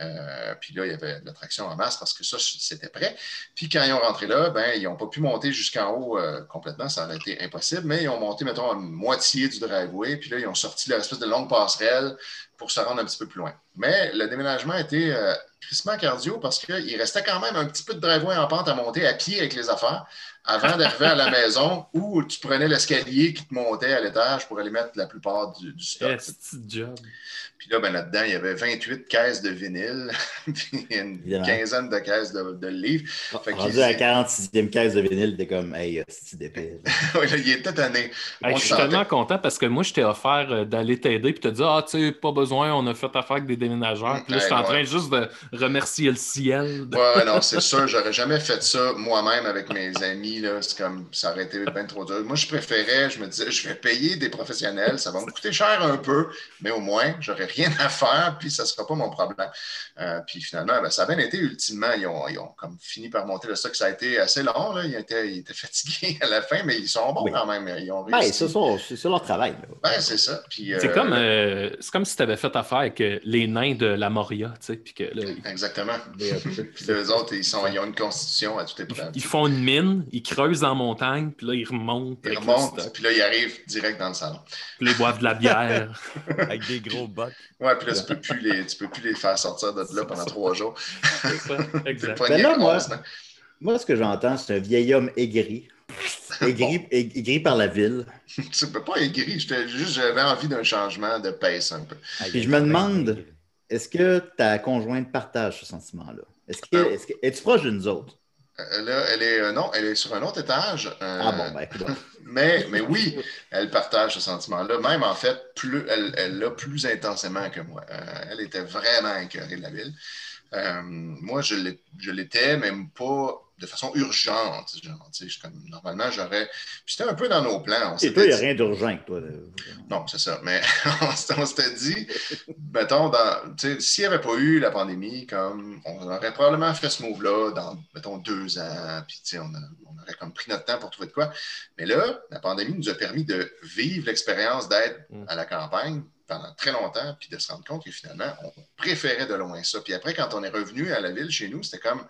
Euh, puis là, il y avait de la traction en masse parce que ça, c'était prêt. Puis quand ils ont rentré là, ben, ils n'ont pas pu monter jusqu'en haut euh, complètement, ça aurait été impossible, mais ils ont monté, mettons, à moitié du driveway, puis là, ils ont sorti l'espèce de longue passerelle pour se rendre un petit peu plus loin. Mais le déménagement été euh, crissement cardio parce qu'il restait quand même un petit peu de driveway en pente à monter à pied avec les affaires avant d'arriver à la maison où tu prenais l'escalier qui te montait à l'étage pour aller mettre la plupart du, du stock. Job. Puis là, ben, là-dedans, il y avait 28 caisses de vinyle, puis une Évidemment. quinzaine de caisses de, de livres. Fait qu'il- Rendu à la 46e caisse de vinyle, t'es comme, hey, c'est. Ouais, là, il était tanné. Hey, On je suis sentait. tellement content parce que moi, je t'ai offert euh, d'aller t'aider puis te dire Ah, tu sais, pas besoin, on a fait affaire avec des déménageurs. Puis là, je suis en Ouais, train juste de remercier le ciel. de- Ouais, non, c'est sûr, j'aurais jamais fait ça moi-même avec mes amis. Là. C'est comme ça aurait été bien trop dur. Moi, je préférais, je me disais, je vais payer des professionnels, ça va me coûter cher un peu, mais au moins, j'aurais rien à faire, puis ça ne sera pas mon problème. Euh, puis finalement, ben, ça a bien été ultimement. Ils ont, ils ont comme fini par monter le stock. Ça a été assez long. Là. Ils, étaient, ils étaient fatigués à la fin, mais ils sont bons Oui. quand même. Ils ont Ben, réussi. c'est ça, c'est ça leur travail. là. Ben, c'est ça. Puis, C'est euh, comme, euh, c'est comme si tu avais fait affaire avec euh, les nains de la Moria, tu sais, puis que là, Exactement. Euh, Puis les autres, ils, sont, ils ont une constitution à toute épreuve. ils font une mine, ils creusent en montagne, puis là, ils remontent. Ils remontent, puis là, ils arrivent direct dans le salon. puis là, ils boivent de la bière. Avec des gros bocs. Ouais, puis là, tu peux plus les, tu peux plus les faire sortir de là pendant trois jours. C'est ça, exact. Ben là, moi- hein. Moi, ce que j'entends, c'est un vieil homme aigri. Aigri, aigri par la ville. Tu peux pas aigri. J'étais juste, j'avais envie d'un changement de pace un peu. Puis je me demande, est-ce que ta conjointe partage ce sentiment-là? Est-ce que, est-ce que, es-tu proche de nous autres? Euh, Là, elle est, euh, non, elle est sur un autre étage. euh, Ah bon, ben. Mais, mais oui, elle partage ce sentiment-là. Même en fait, plus, elle elle l'a plus intensément que moi. Euh, elle était vraiment écœurée de la ville. Euh, moi, je l'ai- je l'étais, même pas de façon urgente. Genre, tu sais, je- comme, normalement, j'aurais. Puis c'était un peu dans nos plans. On Et toi, il n'y a dit- rien d'urgent toi. Non, c'est ça. Mais on s'était- on s'était dit, mettons, dans- tu sais, s'il n'y avait pas eu la pandémie, comme on aurait probablement fait ce move-là dans, mettons, deux ans, puis tu sais, on, a- on aurait comme pris notre temps pour trouver de quoi. Mais là, la pandémie nous a permis de vivre l'expérience d'être Mm. à la campagne pendant très longtemps, puis de se rendre compte que finalement, on préférait de loin ça. Puis après, quand on est revenu à la ville chez nous, c'était comme,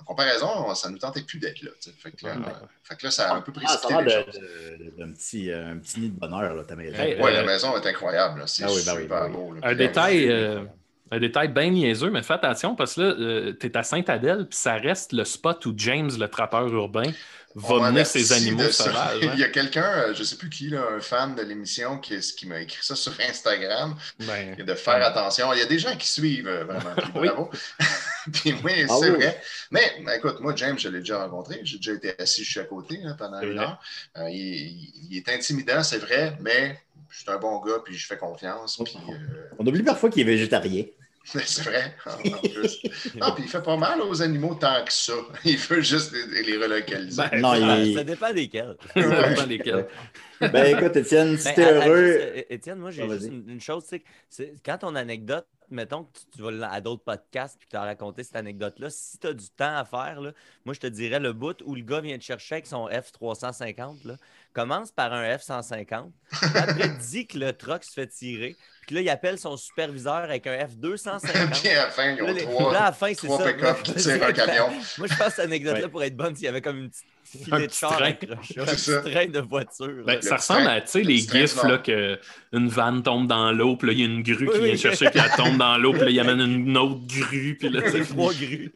en comparaison, ça ne nous tentait plus d'être là. Fait que, là, Ouais. euh, fait que là, ça a un peu Ah, précipité ça a les l'air choses. de- de- d'un petit, euh, un petit nid de bonheur, là, ta maison. Hey, Oui, Euh, la maison est incroyable. C'est Ah oui, ben super ben oui. beau. là. Un détail, euh, euh, un détail bien niaiseux, mais fais attention parce que là, tu es à Sainte-Adèle, puis ça reste le spot où James, le trappeur urbain, va on mener ses m'avertit animaux sauvages. Il y hein. a quelqu'un, euh, je ne sais plus qui, là, un fan de l'émission, qui, qui m'a écrit ça sur Instagram, Ben, et de faire attention. Il y a des gens qui suivent euh, vraiment. puis Oui. bravo. Puis oui, Ah c'est oui. vrai. Mais ben, écoute, moi, James, je l'ai déjà rencontré. J'ai déjà été assis juste à côté là, pendant une heure. Euh, il, il- il est intimidant, c'est vrai, mais je suis un bon gars, puis je fais confiance. Puis, euh, On oublie parfois qu'il est végétarien. c'est vrai, en en plus. Non, puis il fait pas mal aux animaux tant que ça. Il veut juste les, les relocaliser. Ben, Non, il Ça dépend desquels. ça dépend lesquels. Ben écoute, Étienne, si Ben, t'es heureux. euh, Étienne, moi, j'ai Ah, juste une, une chose, tu sais, c'est- quand ton anecdote, mettons que tu, tu vas à d'autres podcasts puis que tu as raconté cette anecdote-là, si tu as du temps à faire, là, moi, je te dirais le bout où le gars vient te chercher avec son F350, là, commence par un F150, après dis que le truck se fait tirer, puis là, il appelle son superviseur avec un F250. puis à la fin, ils ont Là, les- trois, là, à la fin, c'est trois ça. pick-up qui tirent un camion. Moi, je pense que cette anecdote-là Ouais. pourrait être bonne s'il y avait comme une petite Un filet de char train. accroché, un C'est ça. petit train de voiture. Ben, ça Le ressemble train- à tu sais, le les gifs là, que une vanne tombe dans l'eau, puis là, il y a une grue Oui, qui vient chercher, puis elle tombe dans l'eau, puis là, il amène une autre grue, puis là, tu sais, trois grues.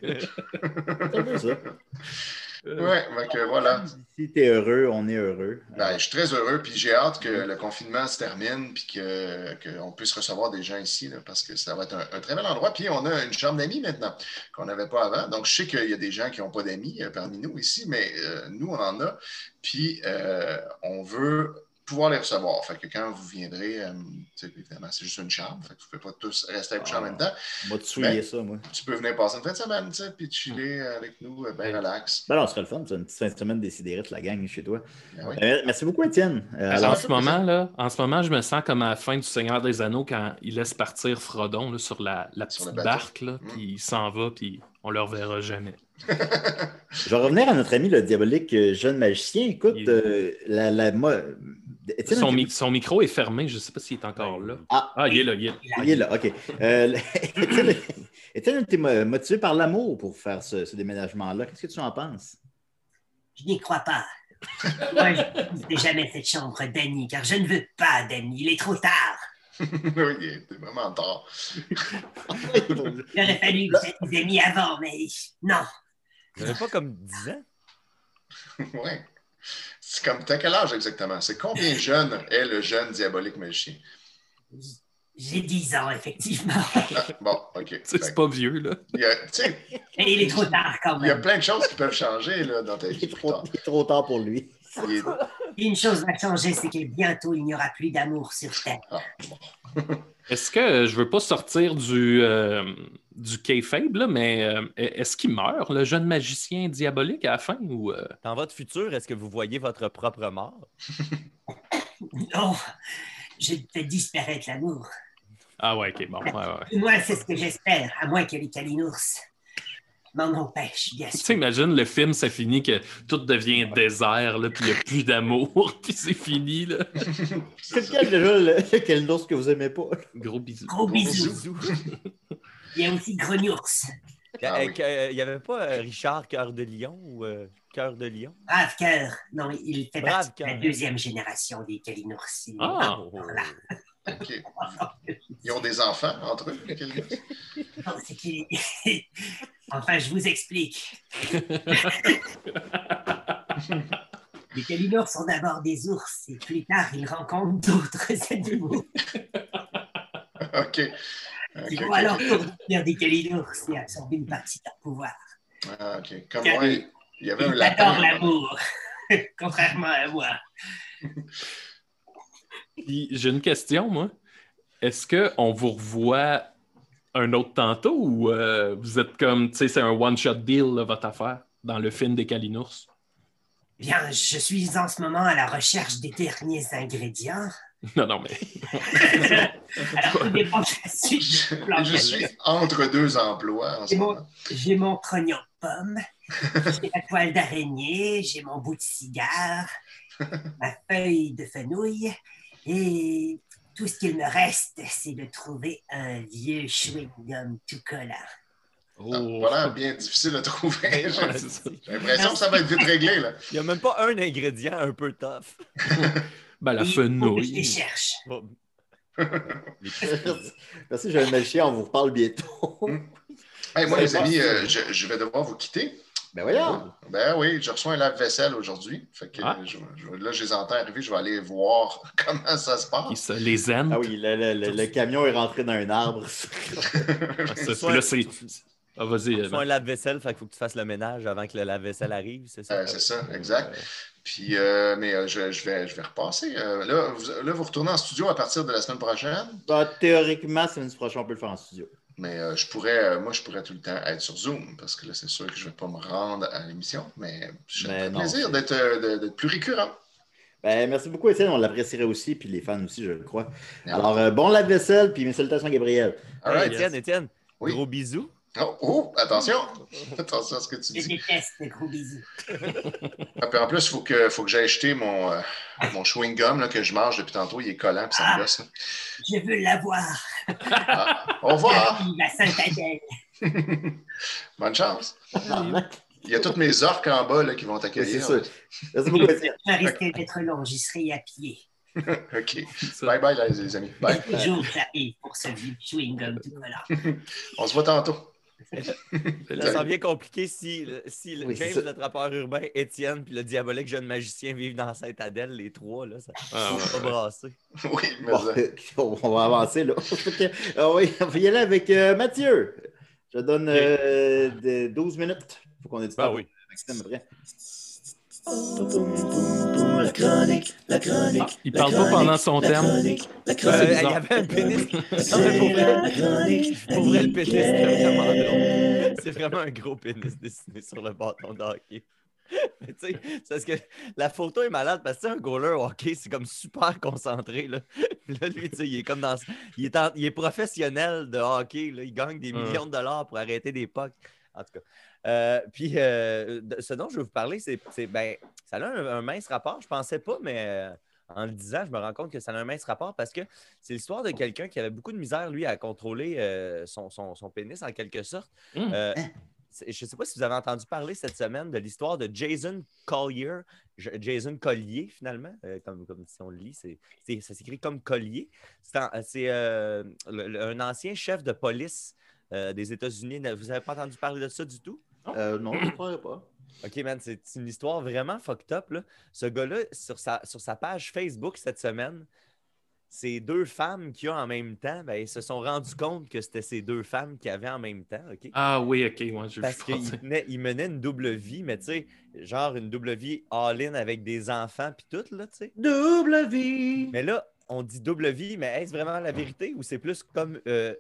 Ça. Ouais, que voilà. Si t'es heureux, on est heureux. Ben, je suis très heureux, puis j'ai hâte que le confinement se termine, puis que- qu'on puisse recevoir des gens ici, là, parce que ça va être un, un très bel endroit. Puis on a une chambre d'amis maintenant, qu'on n'avait pas avant. Donc, je sais qu'il y a des gens qui n'ont pas d'amis euh, parmi nous ici, mais euh, nous, on en a. Puis, euh, on veut pouvoir les recevoir. Fait que quand vous viendrez, euh, évidemment, c'est juste une chambre, fait que vous ne pouvez pas tous rester coucher en Ah. même temps. Moi, tu souillais Ben, ça, moi. Tu peux venir passer une fin de semaine, tu puis chiller avec nous, euh, bien relax. Ben non, ce serait le fun, c'est une petite fin de semaine décidérée de la gang chez toi. Ben oui. Euh, merci beaucoup, Étienne. Euh, alors, en ce moment, là, en ce moment, je me sens comme à la fin du Seigneur des Anneaux quand il laisse partir Frodon là, sur la, petite barque, là, Mm. puis il s'en va, puis on le reverra jamais. Je vais revenir à notre ami le diabolique euh, jeune magicien. Écoute, Il- euh, la, la, moi, Son, mi- son micro est fermé, je ne sais pas s'il est encore là. Ah, Ah, il est là, il est là. il est là, OK. Euh, Étienne, t'es mo- motivé par l'amour pour faire ce, ce déménagement-là? Qu'est-ce que tu en penses? Je n'y crois pas. Moi, je n'ai jamais cette chambre d'amis, car je ne veux pas d'amis. Il est trop tard. oui, il était vraiment tard. Il aurait fallu que des amis avant, mais non. J'avais pas comme 10 ans? ouais. C'est comme, t'as quel âge exactement? C'est combien jeune est le jeune diabolique magicien? J'ai 10 ans, effectivement. Ah, bon, OK. C'est pas vieux, là. il y a- tu sais, Et il est trop tard quand il y a même. plein de choses qui peuvent changer là, dans ta Il vie. est, plus trop, tard. il est trop tard pour lui. Est- Une chose va changer, c'est que bientôt il n'y aura plus d'amour sur Terre. Ah, Est-ce que je veux pas sortir du, euh, du kayfabe, là, mais euh, est-ce qu'il meurt, le jeune magicien diabolique, à la fin? Ou, euh, Dans votre futur, est-ce que vous voyez votre propre mort? Non, je fais disparaître l'amour. Ah ouais, ok, bon. Ouais, ouais. Moi, c'est ce que j'espère, à moins que les Kalinours m'en empêchent, bien Tu sûr. t'imagines, le film, ça finit que tout devient désert, là, puis il n'y a plus d'amour, puis c'est fini, là. C'est lequel déjà le, quel ours que vous aimez pas? Gros bisous. Gros bisous. Bisous. Il y a aussi Grognours. Ah Euh, oui. euh, Il n'y avait pas euh, Richard Cœur de Lion ou euh, Cœur de Lion? Brave cœur. Non, il fait Brave partie de la deuxième génération des Kalinours. Il- Ah. Voilà. Ils ont des enfants entre eux, les Kalinours? Non, c'est qu'il- enfin, je vous explique. Les Kalinours sont d'abord des ours et plus tard, ils rencontrent d'autres animaux. OK. OK, Ils vont OK. alors devenir des Kalinours et absorber une partie de leur pouvoir. Ah, OK. Comme moi, il y avait un lapin. adorent l'amour, contrairement à moi. Puis j'ai une question, moi. Est-ce qu'on vous revoit un autre tantôt ou euh, vous êtes comme, tu sais, c'est un one-shot deal, là, votre affaire, dans le film des Kalinours? Bien, je suis en ce moment à la recherche des derniers ingrédients. Non, non, mais. Alors, tout dépend de la suite Je, je suis entre deux emplois en ce C'est bon. moment. J'ai mon trognon de pomme, j'ai la toile d'araignée, j'ai mon bout de cigare, ma feuille de fenouil, et tout ce qu'il me reste, c'est de trouver un vieux chewing-gum tout collant. Ah, Voilà, bien difficile à trouver. J'ai l'impression que ça va être vite réglé. Là. Il n'y a même pas un ingrédient un peu tough. Ben, la il que je les fenouille. cherche. Bon, Merci, jeune magicien, on vous reparle bientôt. Hey, moi, les amis, euh, je, je vais devoir vous quitter. Ben voyons. Ben oui, je reçois un lave-vaisselle aujourd'hui. Fait que Ah. je- je- là, je les entends arriver. Je vais aller voir comment ça se passe. se- les zen. Ah oui, le, le- le- le camion est rentré dans un arbre. Là, c'est. Ah, vas-y. c'est un lave-vaisselle, qu'il faut que tu fasses le ménage avant que le lave-vaisselle arrive, c'est ça? Euh, c'est ça, exact. Puis, euh, mais euh, je, je vais, je vais repasser. Euh, là, vous, là, vous retournez en studio à partir de la semaine prochaine? Ben, théoriquement, semaine prochaine, on peut le faire en studio. Mais euh, je pourrais, euh, moi, je pourrais tout le temps être sur Zoom parce que là, c'est sûr que je ne vais pas me rendre à l'émission. Mais j'ai plaisir d'être, euh, plus récurrent. Ben, merci beaucoup, Étienne. On l'apprécierait aussi, puis les fans aussi, je le crois. Alors, euh, bon lave-vaisselle, puis mes salutations à Gabriel. All right. Étienne, Étienne, Oui. gros bisous. Oh, oh, attention! attention à ce que tu Je dis. déteste, gros bisous. Ah, puis en plus, il faut que, faut que j'aille acheter mon, euh, mon chewing-gum là, que je mange depuis tantôt. Il est collant, puis ça me gosse. là. Je veux l'avoir. Ah, au revoir! La Sainte-Adèle. Bonne chance! Il y a toutes mes orques en bas là, qui vont Oui, c'est t'accueillir. ça. Merci beaucoup. Ça risque d'être long, j'y serai à pied. OK. Bye bye, les, les amis. Bye. Toujours pour ce vieux chewing-gum tout. On se voit tantôt. Ça sent bien compliqué si, si le- Oui, James, le trappeur urbain, Étienne, puis le diabolique jeune magicien vivent dans Sainte-Adèle, les trois, là, ça Ah, ouais. va pas brasser. Oui, mais Bon, euh, on va avancer, là. Ah oui, on va y aller avec euh, Mathieu. Je donne euh, de- 12 minutes. Il faut qu'on ait du Ben temps. oui. Maxime, après. Ah, il parle pas pendant son terme. Euh, Il y avait un pénis. Non, mais pour vrai, pour vrai, le pénis, c'est vraiment drôle. C'est vraiment un gros pénis dessiné sur le bâton de hockey. Mais tu sais, c'est parce que la photo est malade parce que un goaler au hockey, c'est comme super concentré. Là, là lui, tu sais, il est comme dans. Il est, en- il est professionnel de hockey. Là, il gagne des Hum. millions de dollars pour arrêter des pucks. En tout cas. Euh, puis euh, ce dont je veux vous parler, c'est. Ben, ça a un, un mince rapport. Je pensais pas, mais. euh, en le disant, je me rends compte que ça a un mince rapport parce que c'est l'histoire de quelqu'un qui avait beaucoup de misère, lui, à contrôler son, son- son pénis en quelque sorte. C'est- je ne sais pas si vous avez entendu parler cette semaine de l'histoire de Jason Collier, Jason Collier finalement, euh, comme, comme si on le lit, c'est, c'est- ça s'écrit comme Collier. C'est, en- c'est, euh, le- le- un ancien chef de police euh, des États-Unis. Vous n'avez pas entendu parler de ça du tout? Euh, non, je ne croirais pas. OK, man, c'est une histoire vraiment fucked up. Là. Ce gars-là, sur sa, sur sa page Facebook cette semaine, ces deux femmes qui ont en même temps, ben, ils se sont rendus compte que c'était ces deux femmes qui avaient en même temps. OK? Ah oui, ok, moi je Parce qu'ils ils menaient une double vie, mais tu sais, genre une double vie all-in avec des enfants puis tout, là, tu sais. Double vie! Mais là, on dit double vie, mais est-ce vraiment la vérité ou c'est plus comme euh,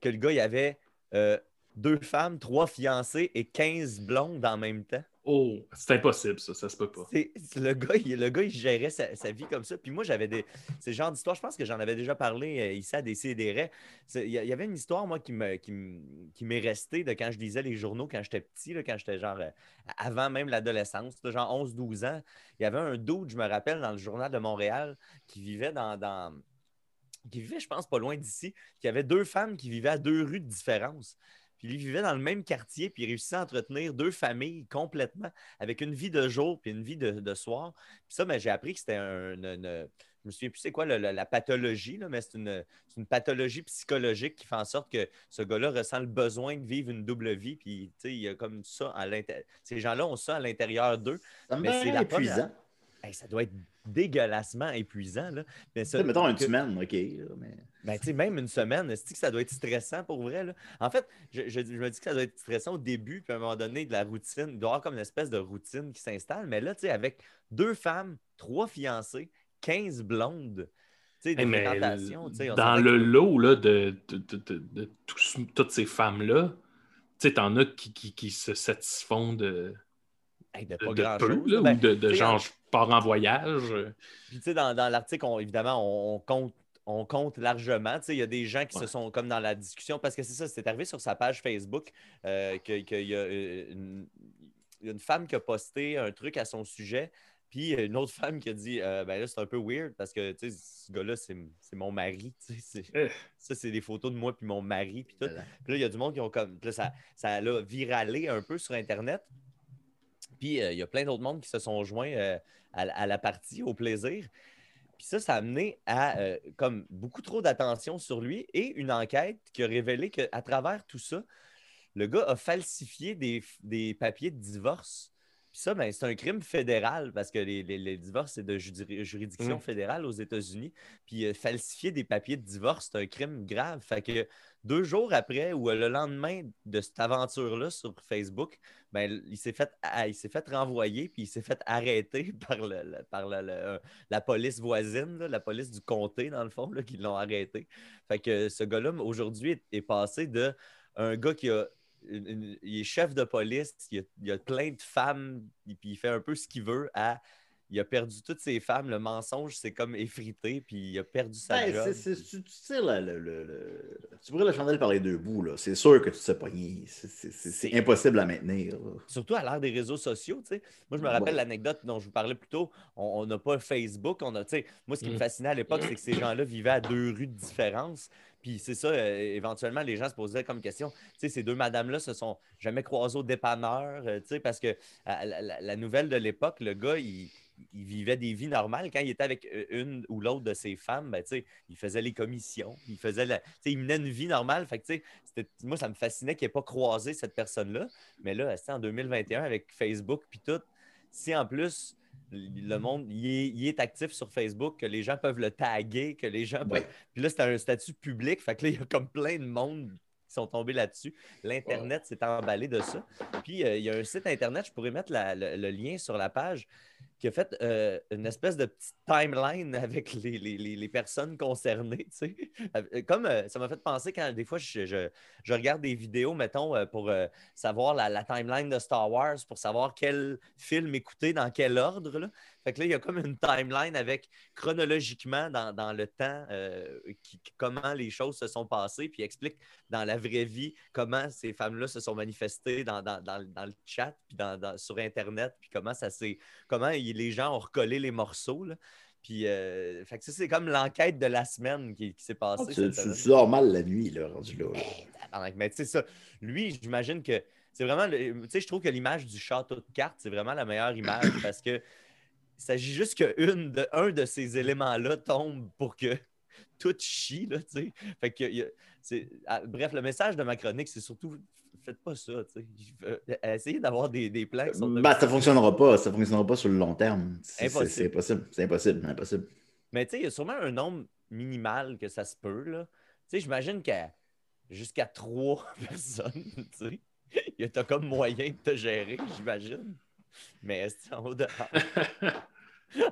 que le gars, il avait euh, deux femmes, trois fiancées et 15 blondes en même temps? Oh, c'est impossible, ça, ça se peut pas. Le, gars, il, le gars, il gérait sa, sa vie comme ça. Puis moi, j'avais des. C'est genre d'histoire, je pense que j'en avais déjà parlé euh, ici à des CDR. Il y, a- il y avait une histoire, moi, qui me- qui me- qui m'est restée de quand je lisais les journaux quand j'étais petit, là, quand j'étais genre euh, avant même l'adolescence, genre 11-12 ans. Il y avait un dude, je me rappelle, dans le journal de Montréal, qui vivait dans. dans- qui vivait, je pense, pas loin d'ici, qui avait deux femmes qui vivaient à deux rues de différence. Puis il vivait dans le même quartier, puis il réussissait à entretenir deux familles complètement, avec une vie de jour puis une vie de, de soir. Puis ça, ben, j'ai appris que c'était un, une- une- Je me souviens plus c'est quoi la pathologie, là, mais c'est une, pathologie psychologique qui fait en sorte que ce gars-là ressent le besoin de vivre une double vie. Puis, tu sais, il y a comme ça à l'intérieur. Ces gens-là ont ça à l'intérieur d'eux. Mais c'est la épuisant. Hey, ça doit être dégueulassement épuisant. Là. Mais ça, mettons une que- semaine, OK. mais... ben, tu sais, même une semaine, est-ce que ça doit être stressant pour vrai? Là? En fait, je, je- je me dis que ça doit être stressant au début, puis à un moment donné, de la routine, il doit y avoir comme une espèce de routine qui s'installe. Mais là, tu sais, avec deux femmes, trois fiancées, 15 blondes, tu sais, des Hey, mais dans le que- lot là, de, de, de- de- de tous- toutes ces femmes-là, tu sais, t'en as qui, qui, qui se satisfont de, Hey, de pas de grand-chose. peu, là, Ben, ou de, de genre, je pars en voyage. Puis, tu sais, dans, dans l'article, on- évidemment, on, on compte. On compte largement. Tu sais, Il y a des gens qui Ouais. se sont comme dans la discussion, parce que c'est ça, c'est arrivé sur sa page Facebook euh, que- qu'il y a euh, une, y a une femme qui a posté un truc à son sujet, puis une autre femme qui a dit euh, Ben là, c'est un peu weird parce que tu sais, ce gars-là, c'est mon mari. Eh. Ça, c'est des photos de moi puis mon mari. Puis tout. Puis là, il y a du monde qui ont comme. là, ça, ça a viralé un peu sur Internet. Puis euh, il y a plein d'autres mondes qui se sont joints euh, à, à la partie, au plaisir. Puis ça, ça a amené à euh, comme beaucoup trop d'attention sur lui et une enquête qui a révélé qu'à travers tout ça, le gars a falsifié des, des papiers de divorce. Puis ça, ben, c'est un crime fédéral parce que les, les- les divorces, c'est de juridiction Mm. fédérale aux États-Unis. Puis falsifier des papiers de divorce, c'est un crime grave. Fait que deux jours après ou le lendemain de cette aventure-là sur Facebook, ben, il s'est fait, ah, fait renvoyer puis il s'est fait arrêter par, le, par euh, la police voisine, la police du comté, dans le fond, là, qui l'ont arrêté. Fait que ce gars-là, aujourd'hui, est, passé de un gars qui a. il est chef de police, il il a plein de femmes, et puis il fait un peu ce qu'il veut à. Il a perdu toutes ses femmes, le mensonge s'est comme effrité, puis il a perdu sa Ben, job. c'est- c'est- tu, tu le, le- le- tu brûles la chandelle par les deux bouts. là. C'est sûr que tu te sais pogner. C'est- c'est- C'est c'est impossible à maintenir. là. Surtout à l'ère des réseaux sociaux, tu sais. Moi, je me rappelle Ouais. l'anecdote dont je vous parlais plus tôt. On n'a pas Facebook. On a, tu sais, moi, ce qui me Mm. fascinait à l'époque, c'est que ces gens-là vivaient à deux rues de différence. Puis c'est ça, euh, éventuellement, les gens se posaient comme question. Tu sais, ces deux madames-là se sont jamais croisées au dépanneur, euh, tu sais, parce que à la, la- la nouvelle de l'époque, le gars, il, il vivait des vies normales. Quand il était avec euh, une ou l'autre de ses femmes, ben, il faisait les commissions, il faisait la, il menait une vie normale. Fait que, moi, ça me fascinait qu'il n'ait pas croisé cette personne-là. Mais là, en 2021 avec Facebook puis tout. Si en plus le monde il est, il est actif sur Facebook, que les gens peuvent le taguer, que les gens peuvent. Ouais. Puis là, c'est un statut public. Fait que là, il y a comme plein de monde qui sont tombés là-dessus. L'Internet s'est emballé de ça. Puis euh, il y a un site Internet, je pourrais mettre la- le, le lien sur la page, qui a fait euh, une espèce de petite timeline avec les, les- les- personnes concernées. tu sais. Euh, Comme euh, ça m'a fait penser quand des fois je, je- regarde des vidéos, mettons, pour savoir la, timeline de Star Wars, pour savoir quel film écouter, dans quel ordre. là. Fait que là, il y a comme une timeline avec chronologiquement dans, dans le temps comment les choses se sont passées, puis explique dans la vraie vie comment ces femmes-là se sont manifestées dans, dans- dans- le chat, puis sur Internet, puis comment ça s'est. Il- les gens ont recollé les morceaux. là. Puis, euh, fait que ça, c'est comme l'enquête de la semaine qui, qui s'est passée. Tu, cette tu- semaine. tu dors mal la nuit, là, rendu là. là. Tabarnak, Mais tu sais, ça, lui, j'imagine que c'est vraiment. Tu sais, je trouve que l'image du château de cartes, c'est vraiment la meilleure image parce que il s'agit juste qu'un de, un de ces éléments-là tombe pour que tout chie, là, tu sais. Fait que, a- c'est- ah, bref, le message de ma chronique, c'est surtout faites pas ça. tu sais. Euh, Essayez d'avoir des, des plans qui sont. Ben, ça ne fonctionnera pas. Ça fonctionnera pas sur le long terme. C'est Impossible. c'est impossible. Impossible. Mais tu sais, il y a sûrement un nombre minimal que ça se peut. là. Tu sais, j'imagine qu'à jusqu'à trois personnes, tu sais, il y a t'as comme moyen de te gérer, j'imagine. Mais est-ce que en haut de.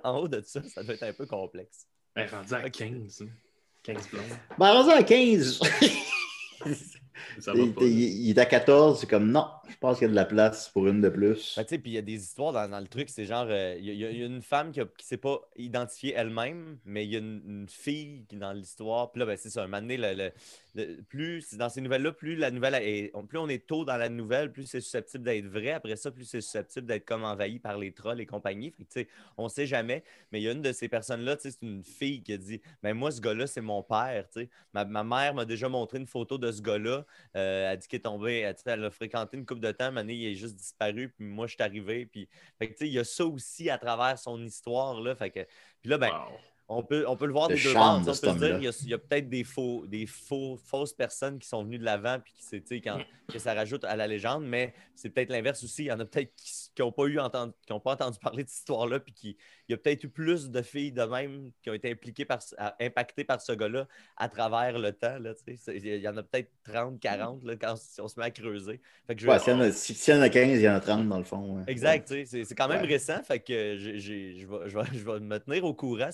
En, haut de ça, ça doit être un peu complexe. Ben, rendu à Ok. 15. hein. 15 blondes. Ben, rendu à 15. Il est à 14. C'est comme non, je pense qu'il y a de la place pour une de plus. Ben, puis il y a des histoires dans, dans le truc, c'est genre, euh, il y, y a- une femme qui ne s'est pas identifiée elle-même, mais il y a une, une fille qui, dans l'histoire, puis là, ben, c'est ça, un moment donné, le- le- le- plus, dans ces nouvelles-là, plus la nouvelle est, plus on est tôt dans la nouvelle, plus c'est susceptible d'être vrai. Après ça, plus c'est susceptible d'être comme envahi par les trolls et compagnie. Fait que, on sait jamais, mais il y a une de ces personnes-là, c'est une fille qui a dit, ben moi, ce gars-là, c'est mon père. Ma, ma mère m'a déjà montré une photo de ce gars-là. Euh, elle a dit qu'il est tombé, elle a fréquenté une couple de temps, mais il est juste disparu, puis moi, je suis arrivé. Puis, fait que, tu sais, il y a ça aussi à travers son histoire. Là, fait que, puis là, ben, Wow. on, peut, on peut le voir Le des deux bords. de On peut se dire homme-là. il y a, peut-être des, faux, des faux, fausses personnes qui sont venues de l'avant, puis qui, c'est, tu sais, quand- que ça rajoute à la légende, mais c'est peut-être l'inverse aussi. Il y en a peut-être qui n'ont pas, eu entendu, qui ont pas entendu parler de cette histoire-là, puis qui, il y a peut-être eu plus de filles de même qui ont été impliquées par, impactées par ce gars-là à travers le temps. Là, il y en a peut-être 30, 40 là, quand, si on se met à creuser. Fait que je- Ouais, y, en a- si- s'il y en a 15, il y en a 30 dans le fond. ouais. Exact, c'est c'est quand même récent, fait que je vais, je vais- je vais me tenir au courant.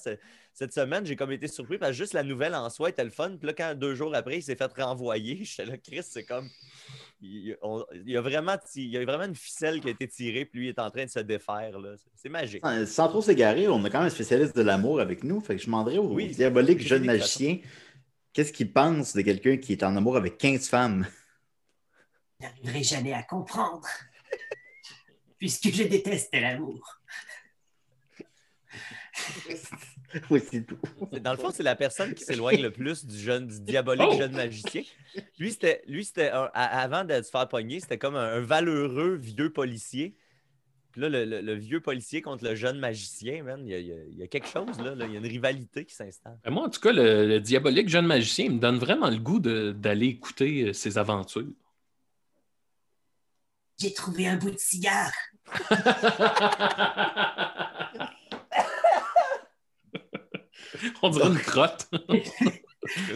Cette semaine, j'ai comme été surpris parce que juste la nouvelle en soi était le fun. Puis là, quand deux jours après, il s'est fait renvoyer, j'étais là, Chris, c'est comme. Il, on- il y a vraiment, il y a vraiment une ficelle qui a été tirée, puis lui il est en train de se défaire. là. C'est- magique. Sans, sans trop s'égarer, on a quand même un spécialiste de l'amour avec nous. Fait que je demanderais au Oui, diabolique jeune magicien qu'est-ce qu'il pense de quelqu'un qui est en amour avec 15 femmes? Je n'arriverai jamais à comprendre. Puisque je déteste l'amour. oui, c'est tout. Dans le fond, c'est la personne qui s'éloigne le plus du jeune, du diabolique Oh! jeune magicien. Lui, c'était, lui, c'était un- avant de se faire pogner, c'était comme un, un valeureux vieux policier. Puis là, le, le- le vieux policier contre le jeune magicien, man, il y a, il y quelque chose là, là. Il y a une rivalité qui s'installe. Ben, Moi, en tout cas, le, le diabolique jeune magicien il me donne vraiment le goût de- d'aller écouter euh, ses aventures. J'ai trouvé un bout de cigare. On dirait une crotte.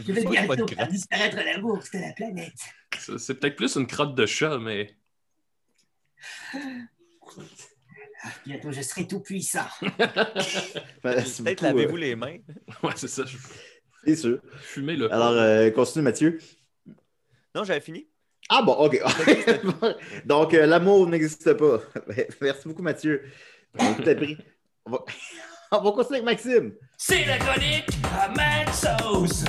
Je vais Pas de bientôt crotte. faire disparaître l'amour de la planète. C'est peut-être plus une crotte de chat, mais Bientôt, je serai tout puissant. Ben, Peut-être lavez-vous euh, les mains. ouais, c'est ça. je- C'est sûr. Fumez le. Alors, euh, continue, Mathieu. Non, j'avais fini. Ah bon, ok. Donc, euh, l'amour n'existe pas. Ben, Merci beaucoup, Mathieu. On a tout appris. On va... On va continuer avec Maxime. C'est la chronique à Mad Sauce.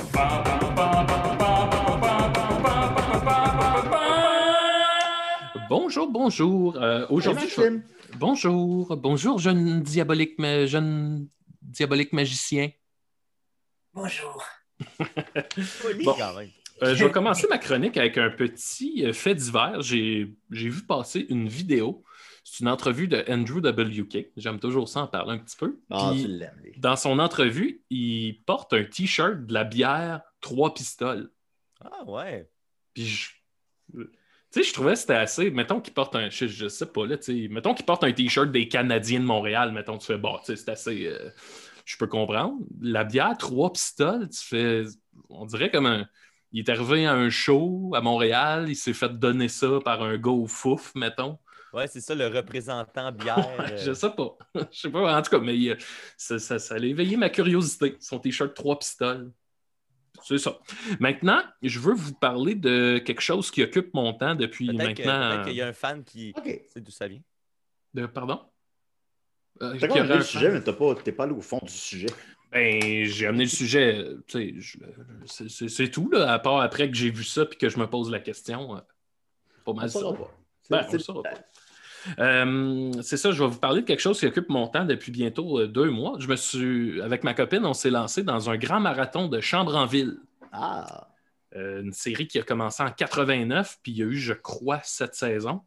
Bonjour, bonjour. Euh, Aujourd'hui, Hey, je- Maxime. bonjour, bonjour, jeune diabolique, ma- jeune diabolique magicien. Bonjour. Bon. Euh, je vais commencer ma chronique avec un petit euh, fait divers. J'ai j'ai vu passer une vidéo. C'est une entrevue de Andrew WK. J'aime toujours ça en parler un petit peu. Ah, Puis, dans son entrevue, il porte un T-shirt de la bière Trois Pistoles. Ah ouais. Puis je. Tu sais, je trouvais que c'était assez. Mettons qu'il porte un. Je, je sais pas, là, tu sais. Mettons qu'il porte un T-shirt des Canadiens de Montréal. Mettons, tu fais, bon, tu sais, c'est assez. euh, je peux comprendre. La bière, trois pistoles, tu fais. On dirait comme un. Il est arrivé à un show à Montréal, il s'est fait donner ça par un gars au fouf, mettons. Ouais, c'est ça, le représentant bière. Euh, je sais pas. Je sais pas. En tout cas, mais euh, ça, ça, ça a éveillé ma curiosité. Son t-shirt trois pistoles. C'est ça. Maintenant, je veux vous parler de quelque chose qui occupe mon temps depuis Peut-être que- maintenant. peut-être qu'il y a un fan qui OK. sait d'où ça vient. De, pardon? Euh, T'as aurait le sujet, mais t'as pas, t'es pas allé au fond du sujet. Ben, j'ai amené le sujet. euh, tu sais, je- c'est- c'est c'est tout, là, à part après que j'ai vu ça puis que je me pose la question. euh, Pas mal ça. pas. C'est- Ben, on c'est- le saura pas. Euh, c'est ça, je vais vous parler de quelque chose qui occupe mon temps depuis bientôt euh, deux mois. Je me suis, avec ma copine, on s'est lancé dans un grand marathon de chambre en ville. Ah, Euh, une série qui a commencé en 89, puis il y a eu, je crois, sept saisons.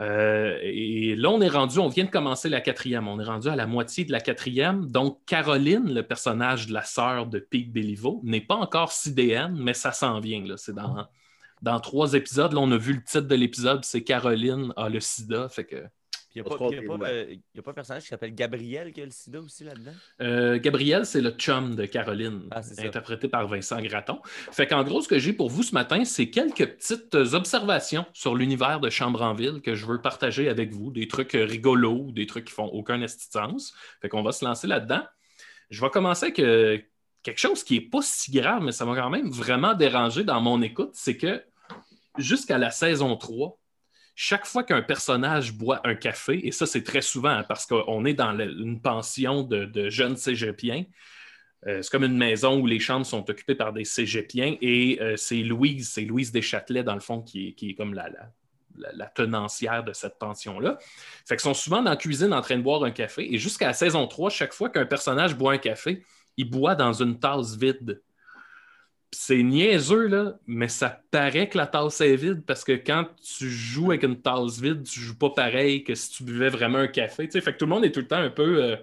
Euh, et là, on est rendu, on vient de commencer la quatrième. On est rendu à la moitié de la quatrième. Donc, Caroline, le personnage de la sœur de Pete Béliveau, n'est pas encore CDN, mais ça s'en vient. là. C'est dans, dans trois épisodes, là, on a vu le titre de l'épisode, c'est Caroline a le sida. Fait que Il n'y a, euh, a pas un personnage qui s'appelle Gabriel qui a le sida aussi là-dedans? Euh, Gabriel, c'est le chum de Caroline, Ah, interprété par Vincent Gratton. Fait qu'en gros, ce que j'ai pour vous ce matin, c'est quelques petites observations sur l'univers de Chambre en Ville que je veux partager avec vous, des trucs rigolos, des trucs qui font aucun sens. Fait qu'on va se lancer là-dedans. Je vais commencer avec euh, quelque chose qui n'est pas si grave, mais ça m'a quand même vraiment dérangé dans mon écoute, c'est que jusqu'à la saison 3, chaque fois qu'un personnage boit un café, et ça c'est très souvent hein, parce qu'on est dans une pension de, jeunes cégepiens, euh, c'est comme une maison où les chambres sont occupées par des cégepiens et euh, c'est Louise, c'est Louise Deschâtelet dans le fond qui est, qui est comme la- la- la tenancière de cette pension-là. Fait qu'ils sont souvent dans la cuisine en train de boire un café et jusqu'à la saison 3, chaque fois qu'un personnage boit un café, il boit dans une tasse vide. C'est niaiseux, là, mais ça paraît que la tasse est vide parce que quand tu joues avec une tasse vide, tu joues pas pareil que si tu buvais vraiment un café. tu sais. Fait que tout le monde est tout le temps un peu. euh,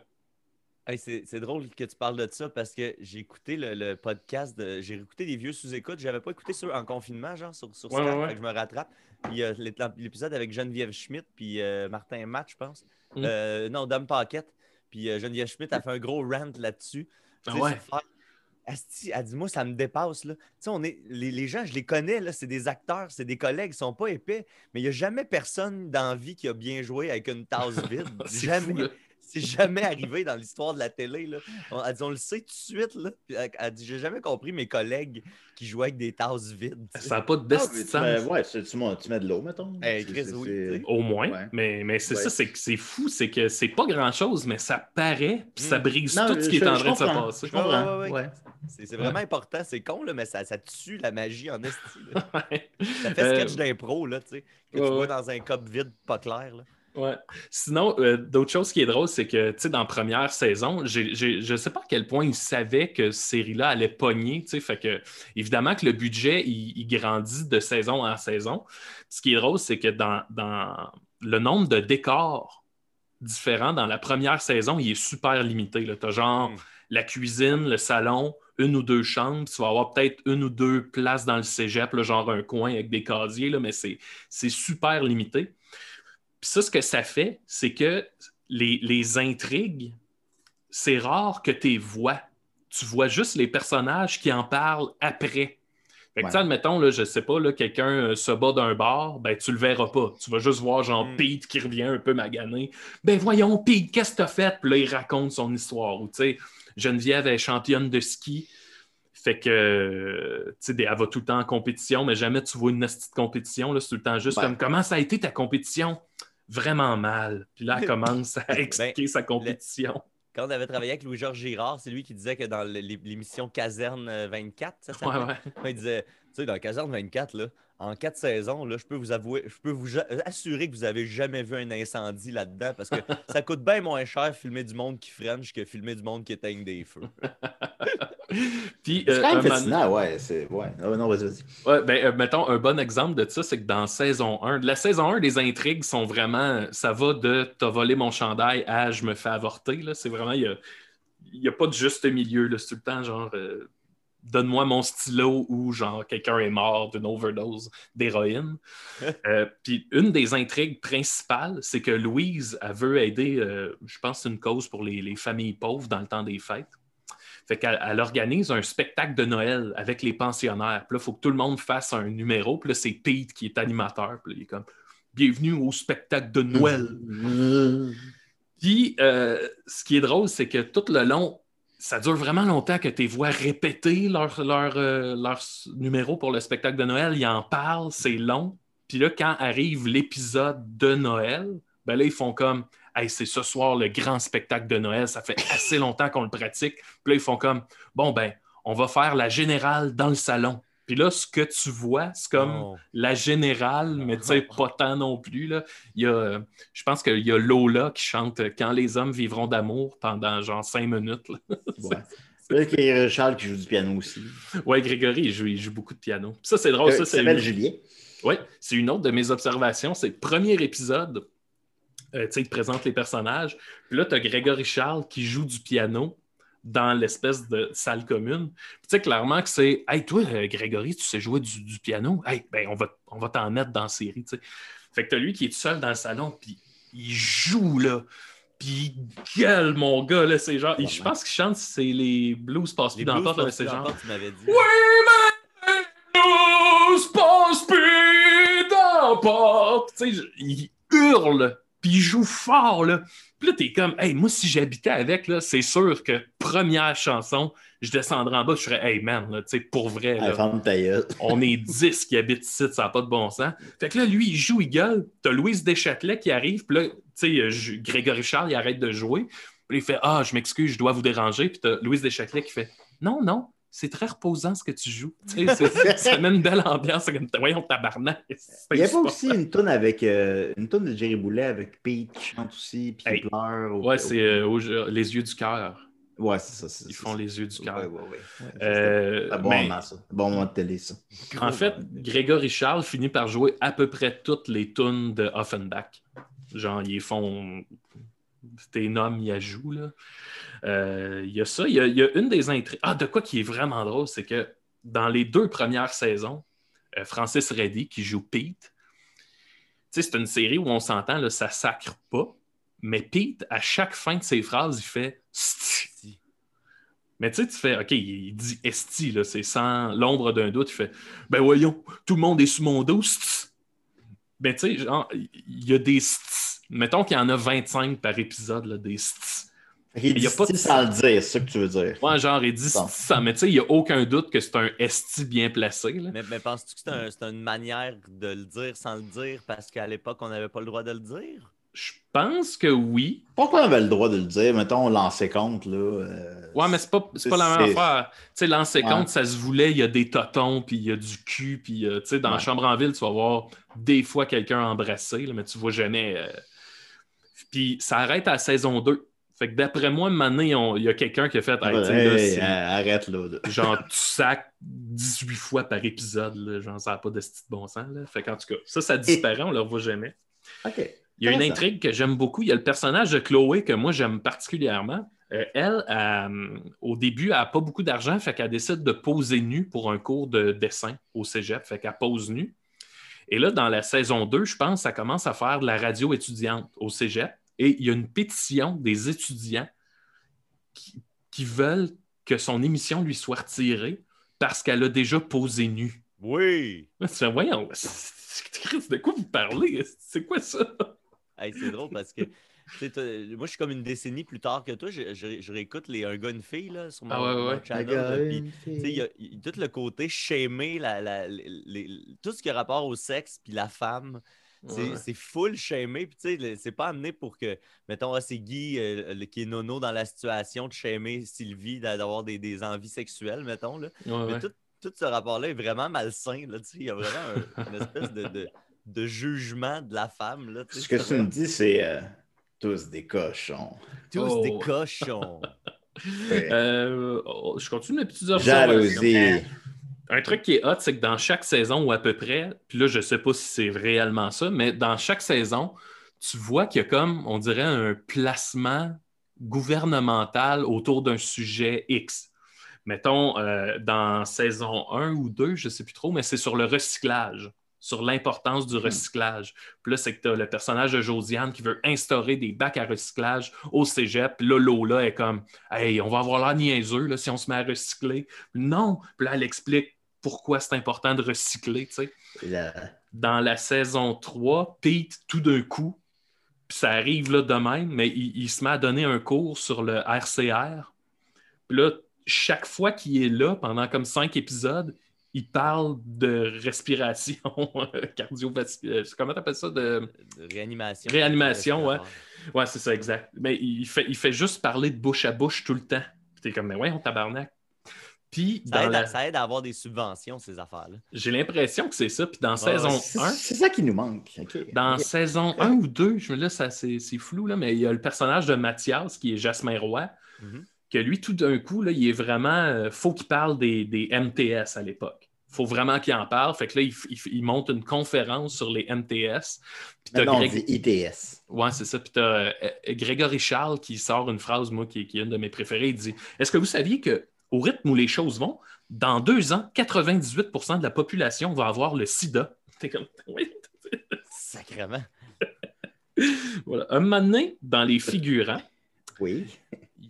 Hey, c'est drôle que tu parles de ça parce que j'ai écouté le, le podcast, de- j'ai écouté des vieux sous-écoutes. J'avais pas écouté ceux en confinement, genre sur, sur Ouais, Skype, ouais, ouais. fait que je me rattrape. Puis euh, l'é- l'épisode avec Geneviève Schmidt puis euh, Martin Matt, je pense. Mm. Euh, non, Dom Paquette. Puis euh, Geneviève Schmidt a fait un gros rant là-dessus. Ah ouais. Asti, elle dit, moi, ça me dépasse. Là. On est, les, les gens, je les connais, là, c'est des acteurs, c'est des collègues, ils sont pas épais, mais il n'y a jamais personne dans la vie qui a bien joué avec une tasse vide. Jamais. fou. C'est jamais arrivé dans l'histoire de la télé. Là. On, elle dit, on le sait tout de suite. Là. Puis Elle, elle dit, j'ai jamais compris mes collègues qui jouaient avec des tasses vides. tu sais. Ça n'a pas de Ah, best tu sens. mets- ouais, tu, tu mets- tu mets de l'eau, mettons. Hey, Chris, oui, sais. Au moins, Ouais. mais, mais c'est Ouais. ça, c'est que c'est fou, c'est que c'est pas grand-chose, mais ça paraît, puis ça Mm. brise Non, tout ce qui je- est en train de se passer. Je comprends. Ouais, ouais, ouais. Ouais. C'est vraiment important. C'est con, là, mais ça, ça tue la magie en esti. Ça fait Euh, sketch d'impro, là, tu sais. Que ouais, tu vois ouais. dans un cup vide, pas clair. Là. Ouais. Sinon, euh, d'autres choses qui est drôle, c'est que, tu sais, dans la première saison, je ne sais pas à quel point ils savaient que cette série-là allait pogner, tu sais, fait que, évidemment que le budget, il, il grandit de saison en saison. Ce qui est drôle, c'est que dans, dans le nombre de décors différents dans la première saison, il est super limité. Tu as genre Mm. la cuisine, le salon, une ou deux chambres, tu vas avoir peut-être une ou deux places dans le cégep, là, genre un coin avec des casiers, là, mais c'est c'est super limité. Puis ça, ce que ça fait, c'est que les, les intrigues, c'est rare que tu les vois. Tu vois juste les personnages qui en parlent après. Fait que, Ouais. tu sais, admettons, là, je sais pas, là, quelqu'un euh, se bat d'un bar, ben, tu le verras pas. Tu vas juste voir, genre, Mm. Pete qui revient un peu magané. Ben, voyons, Pete, qu'est-ce que t'as fait? Puis là, il raconte son histoire. Ou, tu sais, Geneviève est championne de ski. Fait que, tu sais, elle va tout le temps en compétition, mais jamais tu vois une petite compétition. là, C'est tout le temps juste Ouais. comme comment ça a été ta compétition? Vraiment mal. Puis là, elle commence à expliquer sa compétition. Quand on avait travaillé avec Louis-Georges Girard, c'est lui qui disait que dans l'é- l'émission Caserne euh, 24, ça s'appelait, Ouais, ouais. il disait, tu sais, dans Caserne 24, là, en quatre saisons, là, je peux vous avouer, je peux vous ja- assurer que vous avez jamais vu un incendie là-dedans parce que ça coûte bien moins cher filmer du monde qui french que filmer du monde qui éteigne des feux. Puis, C'est euh, quand un même moment- fascinant, ouais. c'est- ouais. Ah, non, vas-y, vas-y. Ouais, ben, euh, mettons, un bon exemple de ça, c'est que dans saison 1, la saison 1, les intrigues sont vraiment, ça va de t'as volé mon chandail à je me fais avorter. là. C'est vraiment, il n'y a, pas de juste milieu. là. C'est tout le temps genre, euh, donne-moi mon stylo ou genre, quelqu'un est mort d'une overdose d'héroïne. Euh, Puis une des intrigues principales, c'est que Louise, elle veut aider, euh, je pense une cause pour les, les familles pauvres dans le temps des fêtes. Fait qu'elle elle organise un spectacle de Noël avec les pensionnaires. Puis là, il faut que tout le monde fasse un numéro. Puis là, c'est Pete qui est animateur. Puis là, il est comme Bienvenue au spectacle de Noël. Puis, euh, ce qui est drôle, c'est que tout le long, ça dure vraiment longtemps que tu vois répéter leur, leur, euh, leur numéro pour le spectacle de Noël. Ils en parlent, c'est long. Puis là, quand arrive l'épisode de Noël, ben là, ils font comme Hey, c'est ce soir le grand spectacle de Noël, ça fait assez longtemps qu'on le pratique. Puis là, ils font comme Bon, ben, on va faire la générale dans le salon. Puis là, ce que tu vois, c'est comme Oh. la générale, mais tu sais, pas tant non plus. Là. Il y a, je pense qu'il y a Lola qui chante Quand les hommes vivront d'amour pendant genre cinq minutes. là. Ouais. C'est vrai qu'il y a Charles qui joue du piano aussi. Ouais, Grégory, il joue, il joue beaucoup de piano. Ça, c'est drôle. Euh, ça, c'est s'appelle une... Julien. Ouais, c'est une autre de mes observations. C'est le premier épisode. Euh, tu sais, il te présente les personnages. Puis là, tu as Grégory Charles qui joue du piano dans l'espèce de salle commune. Puis Tu sais, clairement que c'est Hey, toi, euh, Grégory, tu sais jouer du, du piano? Hey, ben, on va, on va t'en mettre dans la série. tu sais. Fait que t'as lui qui est tout seul dans le salon, puis il joue, là. Puis il gueule, mon gars, là. C'est genre, je pense qu'il chante, c'est les blues passe plus dans blues porte, c'est genre. la porte, tu m'avais dit. Oui, mais blues passe plus dans porte. Tu sais, il hurle, puis il joue fort, là. Puis là, t'es comme, hey, moi, si j'habitais avec, là, c'est sûr que première chanson, je descendrais en bas, je serais, hey, man, là, tu sais, pour vrai, là. On est 10 qui habitent ici, ça n'a pas de bon sens. Fait que là, lui, il joue, il gueule. T'as Louise Deschâtelet qui arrive, puis là, tu sais, Grégory Charles, il arrête de jouer. Puis il fait Ah, je m'excuse, je dois vous déranger. Puis t'as Louise Deschâtelet qui fait Non, non, c'est très reposant ce que tu joues. Tu sais, c'est- ça met une belle ambiance. C'est comme, voyons, tabarnak. Il n'y a pas aussi une toune avec euh, une toune de Jerry Boulet avec Pete qui chante aussi, puis qui pleure. au- Ouais, c'est euh, au- les yeux du cœur. Ouais, c'est ça. c'est- Ils font ça. les yeux du cœur. Ouais, ouais, ouais. Euh, un bon mais- moment, ça. Un bon moment de télé, ça. En fait, Grégory Charles finit par jouer à peu près toutes les tunes de Offenbach. Genre, ils font. Tes noms, il y a joue, là. Euh, Il y a ça. Il y a, il y a une des intrigues. Ah, de quoi qui est vraiment drôle, c'est que dans les deux premières saisons, euh, Francis Reddy, qui joue Pete, tu sais, c'est une série où on s'entend, là, ça sacre pas. Mais Pete, à chaque fin de ses phrases, il fait Sti. Mais tu sais, tu fais, OK, il dit esti, là, c'est sans l'ombre d'un doute. Il fait, ben voyons, tout le monde est sous mon dos. sti. Ben tu sais, genre, il y a des sti. Mettons qu'il y en a 25 par épisode, là, des sti. Il y dit a pas de- sans le dire, c'est ça que tu veux dire. Ouais, genre, il dit Bon. sans, mais tu sais, il n'y a aucun doute que c'est un esti bien placé, là. Mais, mais penses-tu que c'est un- c'est une manière de le dire sans le dire parce qu'à l'époque, on n'avait pas le droit de le dire? Je pense que oui. Pourquoi on avait le droit de le dire? Mettons, on lançait compte, là. euh, Ouais, mais c'est pas, c'est pas la même C'est- affaire. Tu sais, lancer Ouais. compte, ça se voulait, il y a des totons, puis il y a du cul, puis euh, tu sais, dans la Ouais. chambre en ville, tu vas voir des fois quelqu'un embrasser, là, mais tu vois jamais. euh, Puis ça arrête à la saison 2. Fait que d'après moi, maintenant, il y a quelqu'un qui a fait. Hey, là, arrête, là. Genre, tu sacs 18 fois par épisode, là, genre, ça n'a pas de style bon sens. Là. Fait qu'en tout cas, ça, ça disparaît, on ne le revoit jamais. OK. Il y a une intrigue que j'aime beaucoup. Il y a le personnage de Chloé que moi j'aime particulièrement. Euh, elle, euh, au début, elle n'a pas beaucoup d'argent, fait qu'elle décide de poser nue pour un cours de dessin au cégep, fait qu'elle pose nue. Et là, dans la saison 2, je pense, ça commence à faire de la radio étudiante au cégep. Et il y a une pétition des étudiants qui, qui veulent que son émission lui soit retirée parce qu'elle a déjà posé nue. Oui! Là, tu fais, voyons, c'est- Christ, de quoi vous parlez? C'est quoi ça? Hey, c'est drôle parce que moi, je suis comme une décennie plus tard que toi. Je, je- je réécoute les Un gars, une fille là, sur mon, Ah ouais, ouais. mon channel. il y a, il y a tout le côté shamer, la, la- les- les- tout ce qui a rapport au sexe puis la femme. C'est Ouais. full shamé. Puis, tu sais, c'est pas amené pour que, mettons, ah, c'est Guy euh, le- qui est nono dans la situation de shamer Sylvie, d'a- d'avoir des, des envies sexuelles, mettons. Là. Ouais, Mais ouais. tout, tout ce rapport-là est vraiment malsain. Là, tu sais. il y a vraiment un- une espèce de, de- de jugement de la femme. Là. Ce que tu me dis, c'est euh, tous des cochons. tous Oh. des cochons. Ouais. Euh, oh, je continue mes petites observations. Jalousie. Un truc qui est hot, c'est que dans chaque saison, ou à peu près, puis là, je sais pas si c'est réellement ça, mais dans chaque saison, tu vois qu'il y a comme, on dirait, un placement gouvernemental autour d'un sujet X. Mettons, euh, dans saison 1 ou 2, je sais plus trop, mais c'est sur le recyclage, sur l'importance du recyclage. Puis là, c'est que tu as le personnage de Josiane qui veut instaurer des bacs à recyclage au cégep. Puis là, Lola est comme Hey, on va avoir l'air niaiseux là, si on se met à recycler. Non. Puis là, elle explique pourquoi c'est important de recycler. tu sais. Dans la saison 3, Pete, tout d'un coup, puis ça arrive là de même, mais il, il se met à donner un cours sur le RCR. Puis là, chaque fois qu'il est là, pendant comme cinq épisodes, il parle de respiration cardiovasculaire. Comment t'appelles ça? De... De réanimation. Réanimation, ouais. Ouais, c'est ça, exact. Mais il fait, il fait juste parler de bouche à bouche tout le temps. Puis t'es comme, mais ouais, on tabarnak. Puis, Ça dans aide, la- à, ça aide à avoir des subventions, ces affaires-là. j'ai l'impression que c'est ça. Puis dans saison C'est 1, c'est ça qui nous manque. Dans saison 1 ou 2, je me là, ça, c'est, c'est flou, là, mais il y a le personnage de Mathias, qui est Jasmin Roy, Mhm. Que lui, tout d'un coup, là, il est vraiment. euh, faut qu'il parle des, des MTS à l'époque. faut vraiment qu'il en parle. Fait que là, il, il il monte une conférence sur les MTS. Puis t'as Non, on Greg- dit ITS. Ouais, c'est ça. Puis t'as euh, euh, Grégory Charles qui sort une phrase, moi, qui, qui est une de mes préférées. Il dit Est-ce que vous saviez que au rythme où les choses vont, dans deux ans, 98% de la population va avoir le sida T'es comme Oui. Sacrement. Voilà. Un moment donné, dans les figurants, Oui.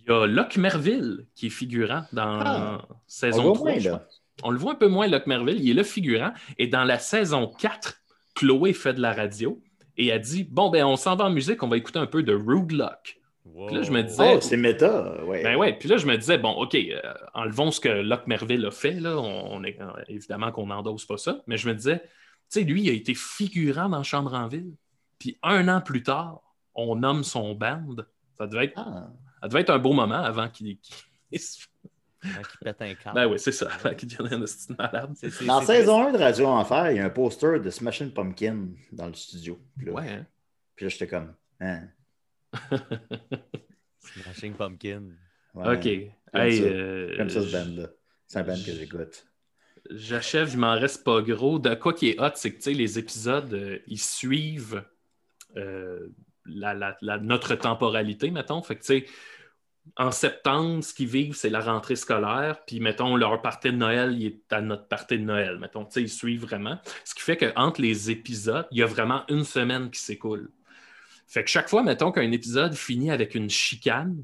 Il y a Locke Merville qui est figurant dans Ah. On saison le voit 3. moins, je là. pense. On le voit un peu moins, Locke Merville. Il est le figurant. Et dans la saison 4, Chloé fait de la radio et a dit Bon, ben, on s'en va en musique, on va écouter un peu de Rude Luck. Puis là, je me disais- Oh, c'est méta. Ouais. Ben ouais, puis là, je me disais, bon, OK, euh, enlevons ce que Locke Merville a fait, là. On, on est, euh, évidemment qu'on n'endosse pas ça, mais je me disais, tu sais, lui, il a été figurant dans Chambre en ville, puis un an plus tard, on nomme son band. Ça devait être, Ah. Ça devait être un beau moment avant qu'il. il pète un câble. Ben oui, c'est ça, avant qu'il devienne un esti de malade. C'est- c'est- Dans saison 1 de Radio Enfer, il y a un poster de Smashing Pumpkin dans le studio. Puis là, Ouais, hein? puis là, j'étais comme. Hein. Smashing Pumpkin. ouais. OK. J'aime Hey, ça. euh, ça, ce band-là. C'est un band que j'écoute. J'achève, il m'en reste pas gros. De quoi qui est hot, c'est que tu sais, les épisodes, euh, ils suivent euh, la- la- la- notre temporalité, mettons. Fait que tu sais, en septembre, ce qu'ils vivent, c'est la rentrée scolaire. Puis, mettons, leur party de Noël, il est à notre party de Noël. Mettons, tu sais, ils suivent vraiment. Ce qui fait qu'entre les épisodes, il y a vraiment une semaine qui s'écoule. Fait que chaque fois, mettons qu'un épisode finit avec une chicane,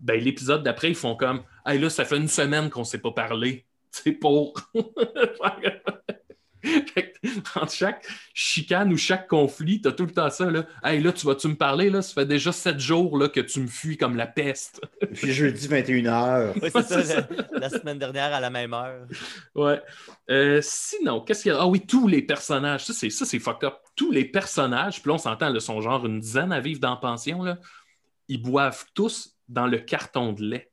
ben, l'épisode d'après, ils font comme Hey, là, ça fait une semaine qu'on ne s'est pas parlé. C'est pour. Fait que, entre chaque chicane ou chaque conflit, t'as tout le temps ça. Là. Hey, là, tu vas-tu me parler? Là? Ça fait déjà sept jours là, que tu me fuis comme la peste. Puis jeudi 21h. Oui, Ouais, c'est ça, c'est la, la semaine dernière à la même heure. Ouais. Euh, sinon, qu'est-ce qu'il y a? Ah oui, tous les personnages. Ça, c'est, ça, c'est fucked up. Tous les personnages, puis là, on s'entend, là, sont genre une dizaine à vivre dans la pension. Là. Ils boivent tous dans le carton de lait.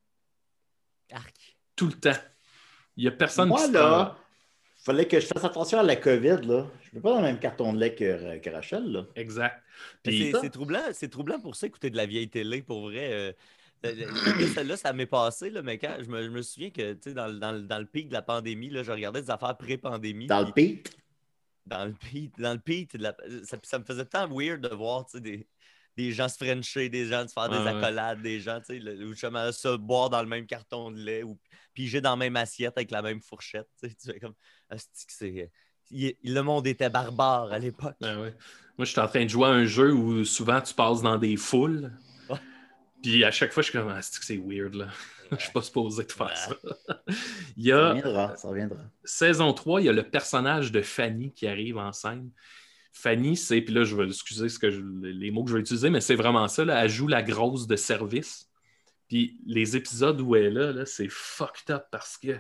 Arc. Tout le temps. Il n'y a personne Moi, qui se là, fallait que je fasse attention à la COVID. Là. Je ne veux pas dans le même carton de lait que, que Rachel. Là. Exact. Puis, C'est troublant, c'est troublant pour ça, écouter de la vieille télé, pour vrai. euh, euh, là, ça- m'est passé, là, mais quand je me, je me souviens que tu sais, dans, le- dans, le- dans le pic de la pandémie, là, je regardais des affaires pré-pandémie. Dans le pit. Dans le pic, dans le pic ça, ça me faisait tant weird de voir tu sais, des, des gens se frencher, des gens se faire des Ouais, ouais. accolades, des gens tu sais, le- ou justement se boire dans le même carton de lait ou piger dans la même assiette avec la même fourchette. Tu fais comme, c'est. il- le monde était barbare à l'époque. Ben ouais. Moi, je suis en train de jouer à un jeu où souvent tu passes dans des foules. Ouais. Puis à chaque fois, je suis comme, ah, c'est que c'est weird, là. Je suis pas supposé de faire ça. il y Ça a reviendra. Ça reviendra. saison 3, il y a le personnage de Fanny qui arrive en scène. Fanny, c'est, puis là, je vais excuser ce que les mots que je vais utiliser, mais c'est vraiment ça. Là, elle joue la grosse de service. Puis les épisodes où elle est là, c'est fucked up parce que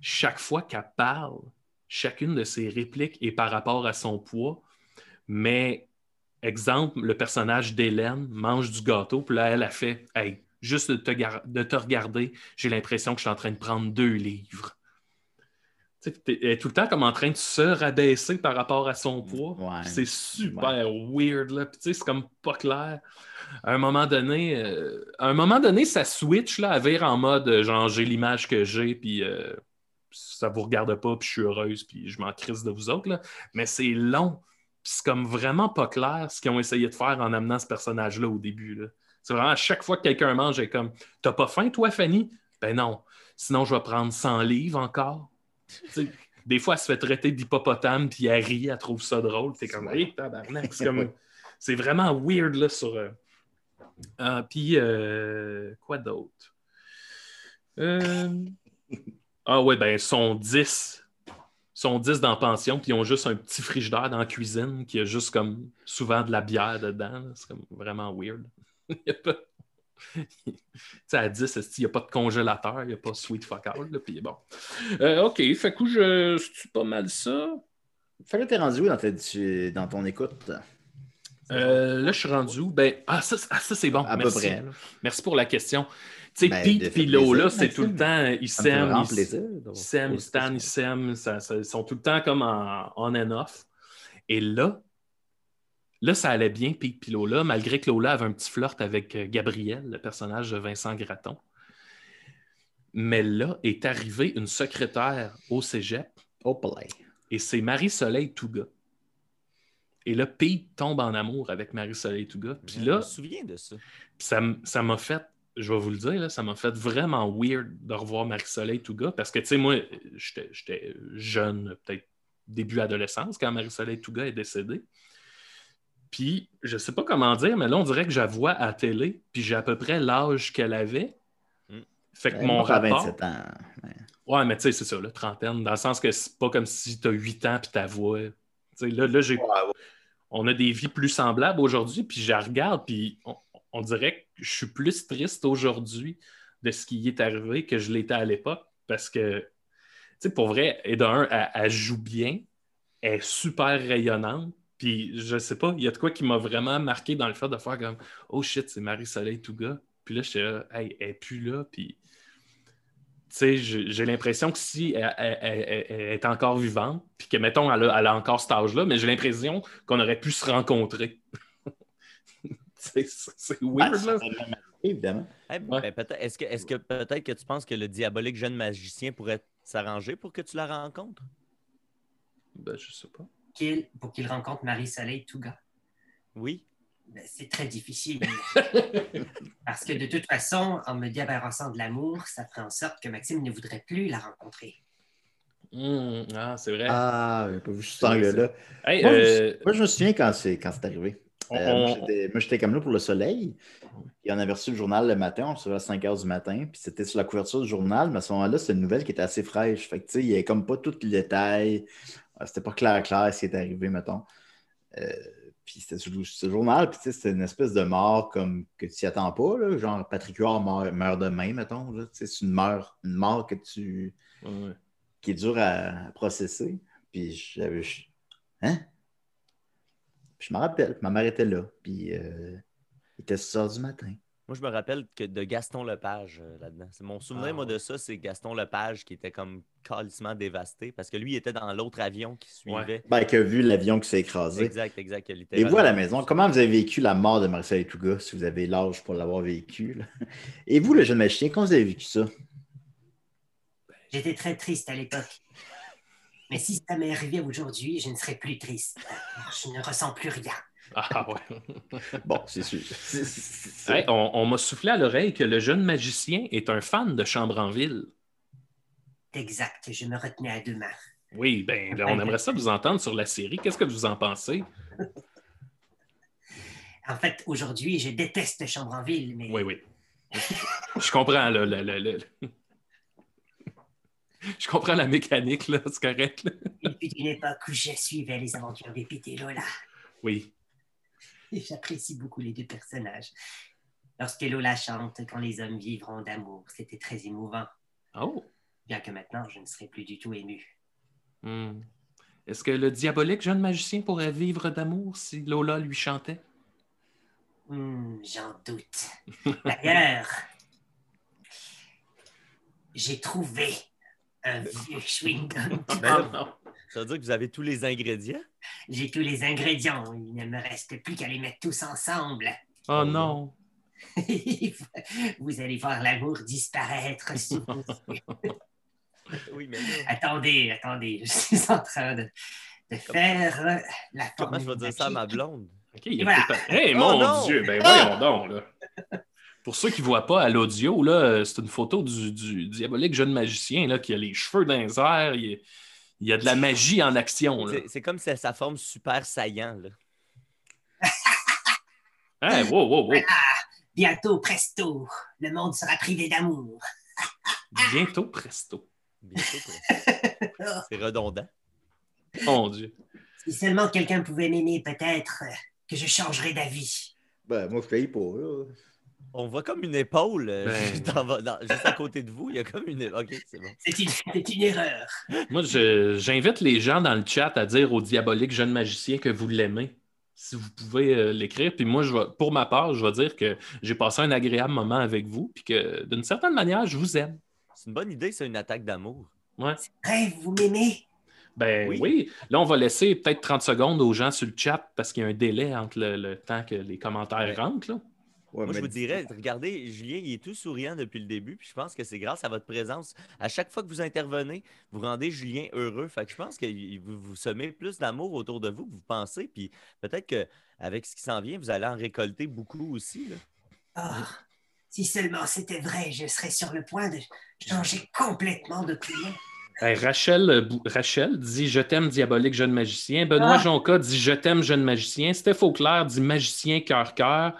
chaque fois qu'elle parle, chacune de ses répliques est par rapport à son poids. Mais, exemple, le personnage d'Hélène mange du gâteau, puis là, elle a fait Hey, juste de te, de te regarder, j'ai l'impression que je suis en train de prendre deux livres. Elle est tout le temps comme en train de se rabaisser par rapport à son poids. Ouais. C'est super weird, là. Puis, tu sais, c'est comme pas clair. À un moment donné, euh, à un moment donné, ça switch, là, à vire en mode euh, genre j'ai l'image que j'ai, puis euh, ça vous regarde pas, puis je suis heureuse, puis je m'en crisse de vous autres, là. Mais c'est long. Puis c'est comme vraiment pas clair ce qu'ils ont essayé de faire en amenant ce personnage-là au début, là. C'est vraiment à chaque fois que quelqu'un mange, j'ai comme T'as pas faim, toi, Fanny? Ben non. Sinon, je vais prendre 100 livres encore. Des fois, elle se fait traiter d'hippopotame, puis elle rit, elle trouve ça drôle. T'es comme, hey, tabarnak. C'est comme- c'est vraiment weird, là, sur. euh, euh, puis, euh, quoi d'autre? Euh, Ah, ouais, ben, sont 10. Ils sont 10 dans la pension, puis ils ont juste un petit frigidaire dans la cuisine qui a juste comme souvent de la bière dedans. C'est comme vraiment weird. Il y a pas. À 10, esti, il n'y a pas de congélateur, il n'y a pas sweet fuck all, là, puis bon. Euh, OK, fait que je c'est pas mal ça? Fait que t'es rendu où dans, ta- tu- dans ton écoute? Euh, là, je suis rendu où? Ben, ah, ça, c'est- ah, ça, c'est bon. À peu Merci. près. là. Merci pour la question. Tu sais, Ben, Pete et fait Lo, là, plaisir, c'est tout le temps, ils s'aiment, ils s'aiment, ils ils s'aiment, ils sont tout le temps comme en on and off. Et là, là, ça allait bien, Pete et Lola, malgré que Lola avait un petit flirt avec euh, Gabriel, le personnage de Vincent Gratton. Mais là est arrivée une secrétaire au cégep Oh, play. Et c'est Marie-Soleil Touga. Et là, Pete tombe en amour avec Marie-Soleil Touga. Puis Je là, me souviens de ça. Puis ça m'a fait, je vais vous le dire, là, ça m'a fait vraiment weird de revoir Marie-Soleil Touga parce que, tu sais, moi, j'étais jeune, peut-être début adolescence, quand Marie-Soleil Touga est décédée. Puis, je sais pas comment dire, mais là, on dirait que je la vois à la télé, puis j'ai à peu près l'âge qu'elle avait. Mm. Fait que mon rapport... 27 ans. Ouais. Ouais, mais tu sais, c'est ça, la trentaine, dans le sens que c'est pas comme si tu as 8 ans puis ta voix. Tu sais, là, là j'ai on a des vies plus semblables aujourd'hui, puis je la regarde, puis on, on dirait que je suis plus triste aujourd'hui de ce qui y est arrivé que je l'étais à l'époque, parce que, tu sais, pour vrai, et d'un, elle, elle joue bien, elle est super rayonnante, puis je sais pas, il y a de quoi qui m'a vraiment marqué dans le fait de faire comme « Oh shit, c'est Marie-Soleil Touga », puis là, j'étais là, « Hey, elle est plus là », puis... Tu sais, j'ai l'impression que si elle, elle- elle- elle- elle est encore vivante, puis que, mettons, elle a, elle a encore cet âge-là, mais j'ai l'impression qu'on aurait pu se rencontrer. c'est c'est Ah, weird, là. évidemment. Eh, Ouais. ben, peut-être- Est-ce que, est que peut-être que tu penses que le diabolique jeune magicien pourrait s'arranger pour que tu la rencontres? Ben, je sais pas. Qu'il- pour qu'il rencontre Marie-Soleil Touga. Oui. Ben, c'est très difficile. Parce que de toute façon, en me débarrassant de l'amour, ça ferait en sorte que Maxime ne voudrait plus la rencontrer. Hum, ah, c'est vrai. Ah, j'ai pas vu cet angle-là. Hey, Moi, euh, je, moi, je me souviens quand c'est quand c'est arrivé. on- Euh, moi, on- j'étais- moi, j'étais comme là pour le soleil. Et on avait reçu le journal le matin, on recevait à 5 h du matin, puis c'était sur la couverture du journal, mais à ce moment-là, c'était une nouvelle qui était assez fraîche. Fait que, tu sais, il n'y avait comme pas tous les détails. Euh, C'était pas clair, clair ce qui est arrivé, mettons. Euh, puis c'était le journal, puis c'était une espèce de mort comme que tu t'y attends pas, là, genre Patrick Huard meurt, meurt demain, mettons. C'est une mort, une mort que tu ouais. qui est dur à, à processer. Puis j'avais. je- Hein? Puis je me rappelle, ma mère était là. Puis euh, il était 6 heures du matin. Moi, je me rappelle que de Gaston Lepage euh, là-dedans. C'est mon souvenir, Ah, moi, ouais. de ça, c'est Gaston Lepage qui était comme calissement dévasté parce que lui, il était dans l'autre avion qui suivait. Ben, qui a vu l'avion qui s'est écrasé. Exact, exact. il était Et vous à la maison, comment vous avez vécu la mort de Marcel Touga, si vous avez l'âge pour l'avoir vécu? là? Et vous, le jeune magicien, comment vous avez vécu ça? J'étais très triste à l'époque. Mais si ça m'est arrivé aujourd'hui, je ne serais plus triste. Je ne ressens plus rien. Ah, ouais. Bon, c'est sûr. Hey, on on m'a soufflé à l'oreille que le jeune magicien est un fan de Chambre en ville. Exact, je me retenais à deux mains. Oui, ben, là, on aimerait ça vous entendre sur la série. Qu'est-ce que vous en pensez? En fait, aujourd'hui, je déteste Chambre en ville, mais Oui, oui. Je comprends, là, le- le- le- Je comprends la mécanique, là, c'est correct. là. depuis une époque où je suivais les aventures de Pete et Lola, Oui. et j'apprécie beaucoup les deux personnages. Lorsque Lola chante Quand les hommes vivront d'amour, c'était très émouvant, Oh. bien que maintenant je ne serai plus du tout ému. Hmm. Est-ce que le diabolique jeune magicien pourrait vivre d'amour si Lola lui chantait? Hmm, J'en doute. D'ailleurs, j'ai trouvé un vieux chewing-gum. Ça veut dire que vous avez tous les ingrédients? J'ai tous les ingrédients, il ne me reste plus qu'à les mettre tous ensemble. Oh non! Vous allez voir l'amour disparaître sous vos yeux. Oui, mais Attendez, attendez, je suis en train de, de faire euh, la comment je vais dire ça à ma blonde? OK, il y a Voilà. Hey, Oh mon non! Dieu! Ben voyons donc, là. Pour ceux qui ne voient pas à l'audio, là, c'est une photo du, du diabolique jeune magicien là, qui a les cheveux dans les airs. Il il y a de la magie en action. C'est- comme si sa forme super saillant. Là. Hey, wow, wow, wow. Bientôt, presto, le monde sera privé d'amour. Bientôt, presto. Bientôt, presque. C'est redondant. Mon Dieu. Si seulement quelqu'un pouvait m'aimer, peut-être que je changerais d'avis. Ben, moi, je paye pas, là. On voit comme une épaule euh, Ben. juste, en bas- dans- juste à côté de vous. Il y a comme une. Ok, c'est bon. C'est une, c'est une erreur. Moi, je- j'invite les gens dans le chat à dire au diabolique jeune magicien que vous l'aimez. Si vous pouvez euh, l'écrire. Puis moi, je vais, pour ma part, je vais dire que j'ai passé un agréable moment avec vous. Puis que d'une certaine manière, je vous aime. C'est une bonne idée, c'est une attaque d'amour. Ouais. Rêve, vous m'aimez? Ben oui. Oui. Là, on va laisser peut-être 30 secondes aux gens sur le chat parce qu'il y a un délai entre le, le temps que les commentaires Ouais. rentrent. Là. Ouais, Moi, je vous dirais, regardez, Julien, il est tout souriant depuis le début, puis je pense que c'est grâce à votre présence. À chaque fois que vous intervenez, vous rendez Julien heureux. Fait que je pense que vous, vous semez plus d'amour autour de vous que vous pensez, puis peut-être qu'avec ce qui s'en vient, vous allez en récolter beaucoup aussi. là. Oh, si seulement c'était vrai, je serais sur le point de changer complètement d'opinion. Hey, Rachel, euh, Rachel dit Je t'aime, diabolique jeune magicien. Benoît Ah. Jonca dit Je t'aime, jeune magicien. Steph Auclair dit Magicien cœur-cœur.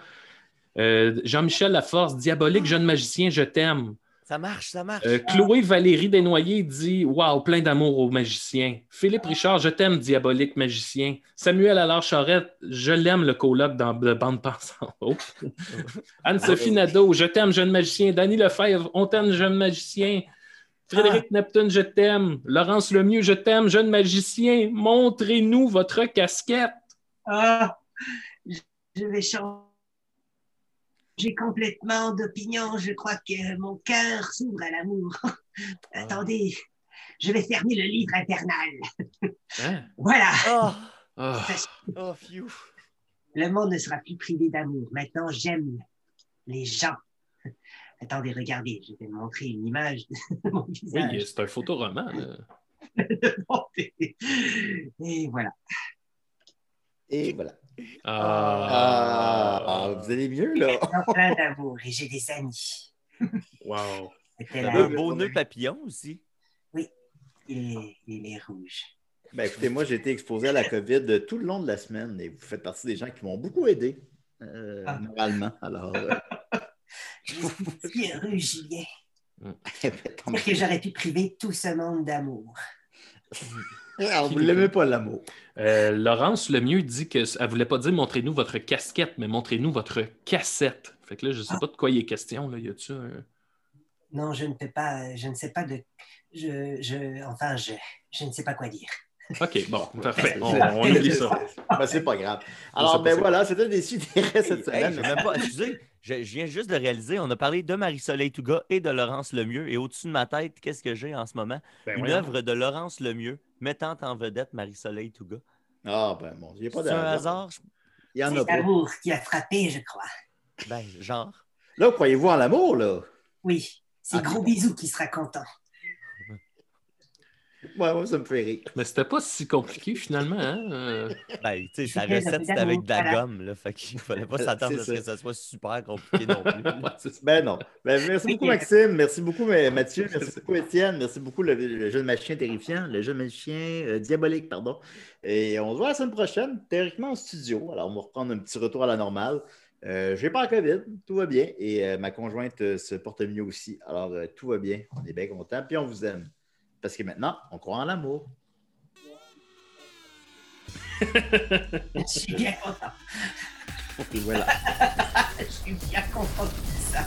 Euh, Jean-Michel Laforce, diabolique jeune magicien, je t'aime. Ça marche, ça marche. Euh, Chloé Valérie Desnoyers dit Waouh, plein d'amour au magicien. Philippe Richard, je t'aime, diabolique magicien. Samuel Allard Charette, je l'aime, le coloc dans de bande pensante. Oh. Anne-Sophie Nadeau, je t'aime, jeune magicien. Danny Lefebvre, on t'aime, jeune magicien. Frédéric Neptune, je t'aime. Laurence Lemieux, je t'aime, jeune magicien. Montrez-nous votre casquette. Ah, je je vais changer complètement d'opinion. Je crois que mon cœur s'ouvre à l'amour. Attendez, je vais fermer le livre infernal. Hein? Voilà, Oh, Ah. oh, phew. le monde ne sera plus privé d'amour. Maintenant, j'aime les gens. Attendez, regardez, je vais vous montrer une image de mon Oui, visage. c'est un photoroman. Et voilà. Et voilà. Ah. Ah, vous allez mieux, là? En plein d'amour et j'ai des amis. Wow. C'était Un beau nœud papillon aussi. Il est, il est rouge. Ben, écoutez, moi, j'ai été exposé à la COVID tout le long de la semaine et vous faites partie des gens qui m'ont beaucoup aidé, euh, Ah. moralement. Alors, euh, Je suis heureux, Julien. tant Dire que j'aurais pu priver tout ce monde d'amour. Alors, vous ne l'aimez pas, l'amour. Euh, Laurence Lemieux dit qu'elle ne voulait pas dire montrez-nous votre casquette, mais montrez-nous votre cassette. Fait que là, je ne sais pas de quoi il est question. Là. Y un- Non, je ne peux pas, je ne sais pas de. Je, je, enfin, je, je ne sais pas quoi dire. OK, bon, parfait. On, on oublie ça. Ben, c'est pas grave. Alors, ben c'est voilà, c'était des sidérés cette Hey, semaine. j'ai même pas, excusez, je, je viens juste de réaliser, on a parlé de Marie-Soleil Touga et de Laurence Lemieux. Et au-dessus de ma tête, qu'est-ce que j'ai en ce moment? Ben, Une œuvre de Laurence Lemieux mettant en vedette Marie-Soleil Touga. Ah, ben bon, il n'y a pas C'est de un hasard? Je- Il y en a C'est pas. l'amour qui a frappé, je crois. Ben, genre? Là, croyez-vous en l'amour, là? Oui, c'est Ah. gros bisous qui sera content. Ouais, ouais, ça me fait rire. Mais c'était pas si compliqué finalement. Hein? Euh, Ben, tu sais, sa Julien, recette, c'était avec de la voilà. gomme, là. Fait qu'il fallait pas s'attendre à ce que ça. soit super compliqué non plus. Ben non. Ben, merci beaucoup, Maxime. Merci beaucoup, Ma- Mathieu. Merci beaucoup, Étienne. Merci beaucoup, le, le jeune magicien terrifiant, le jeune magicien euh, diabolique, pardon. Et on se voit la semaine prochaine, théoriquement en studio. Alors, on va reprendre un petit retour à la normale. Euh, je n'ai pas la COVID, tout va bien. Et euh, ma conjointe euh, se porte mieux aussi. Alors, euh, tout va bien. On est bien contents. Puis on vous aime. Parce que maintenant, on croit en l'amour. Je suis bien content. Et voilà. Je suis bien content de ça.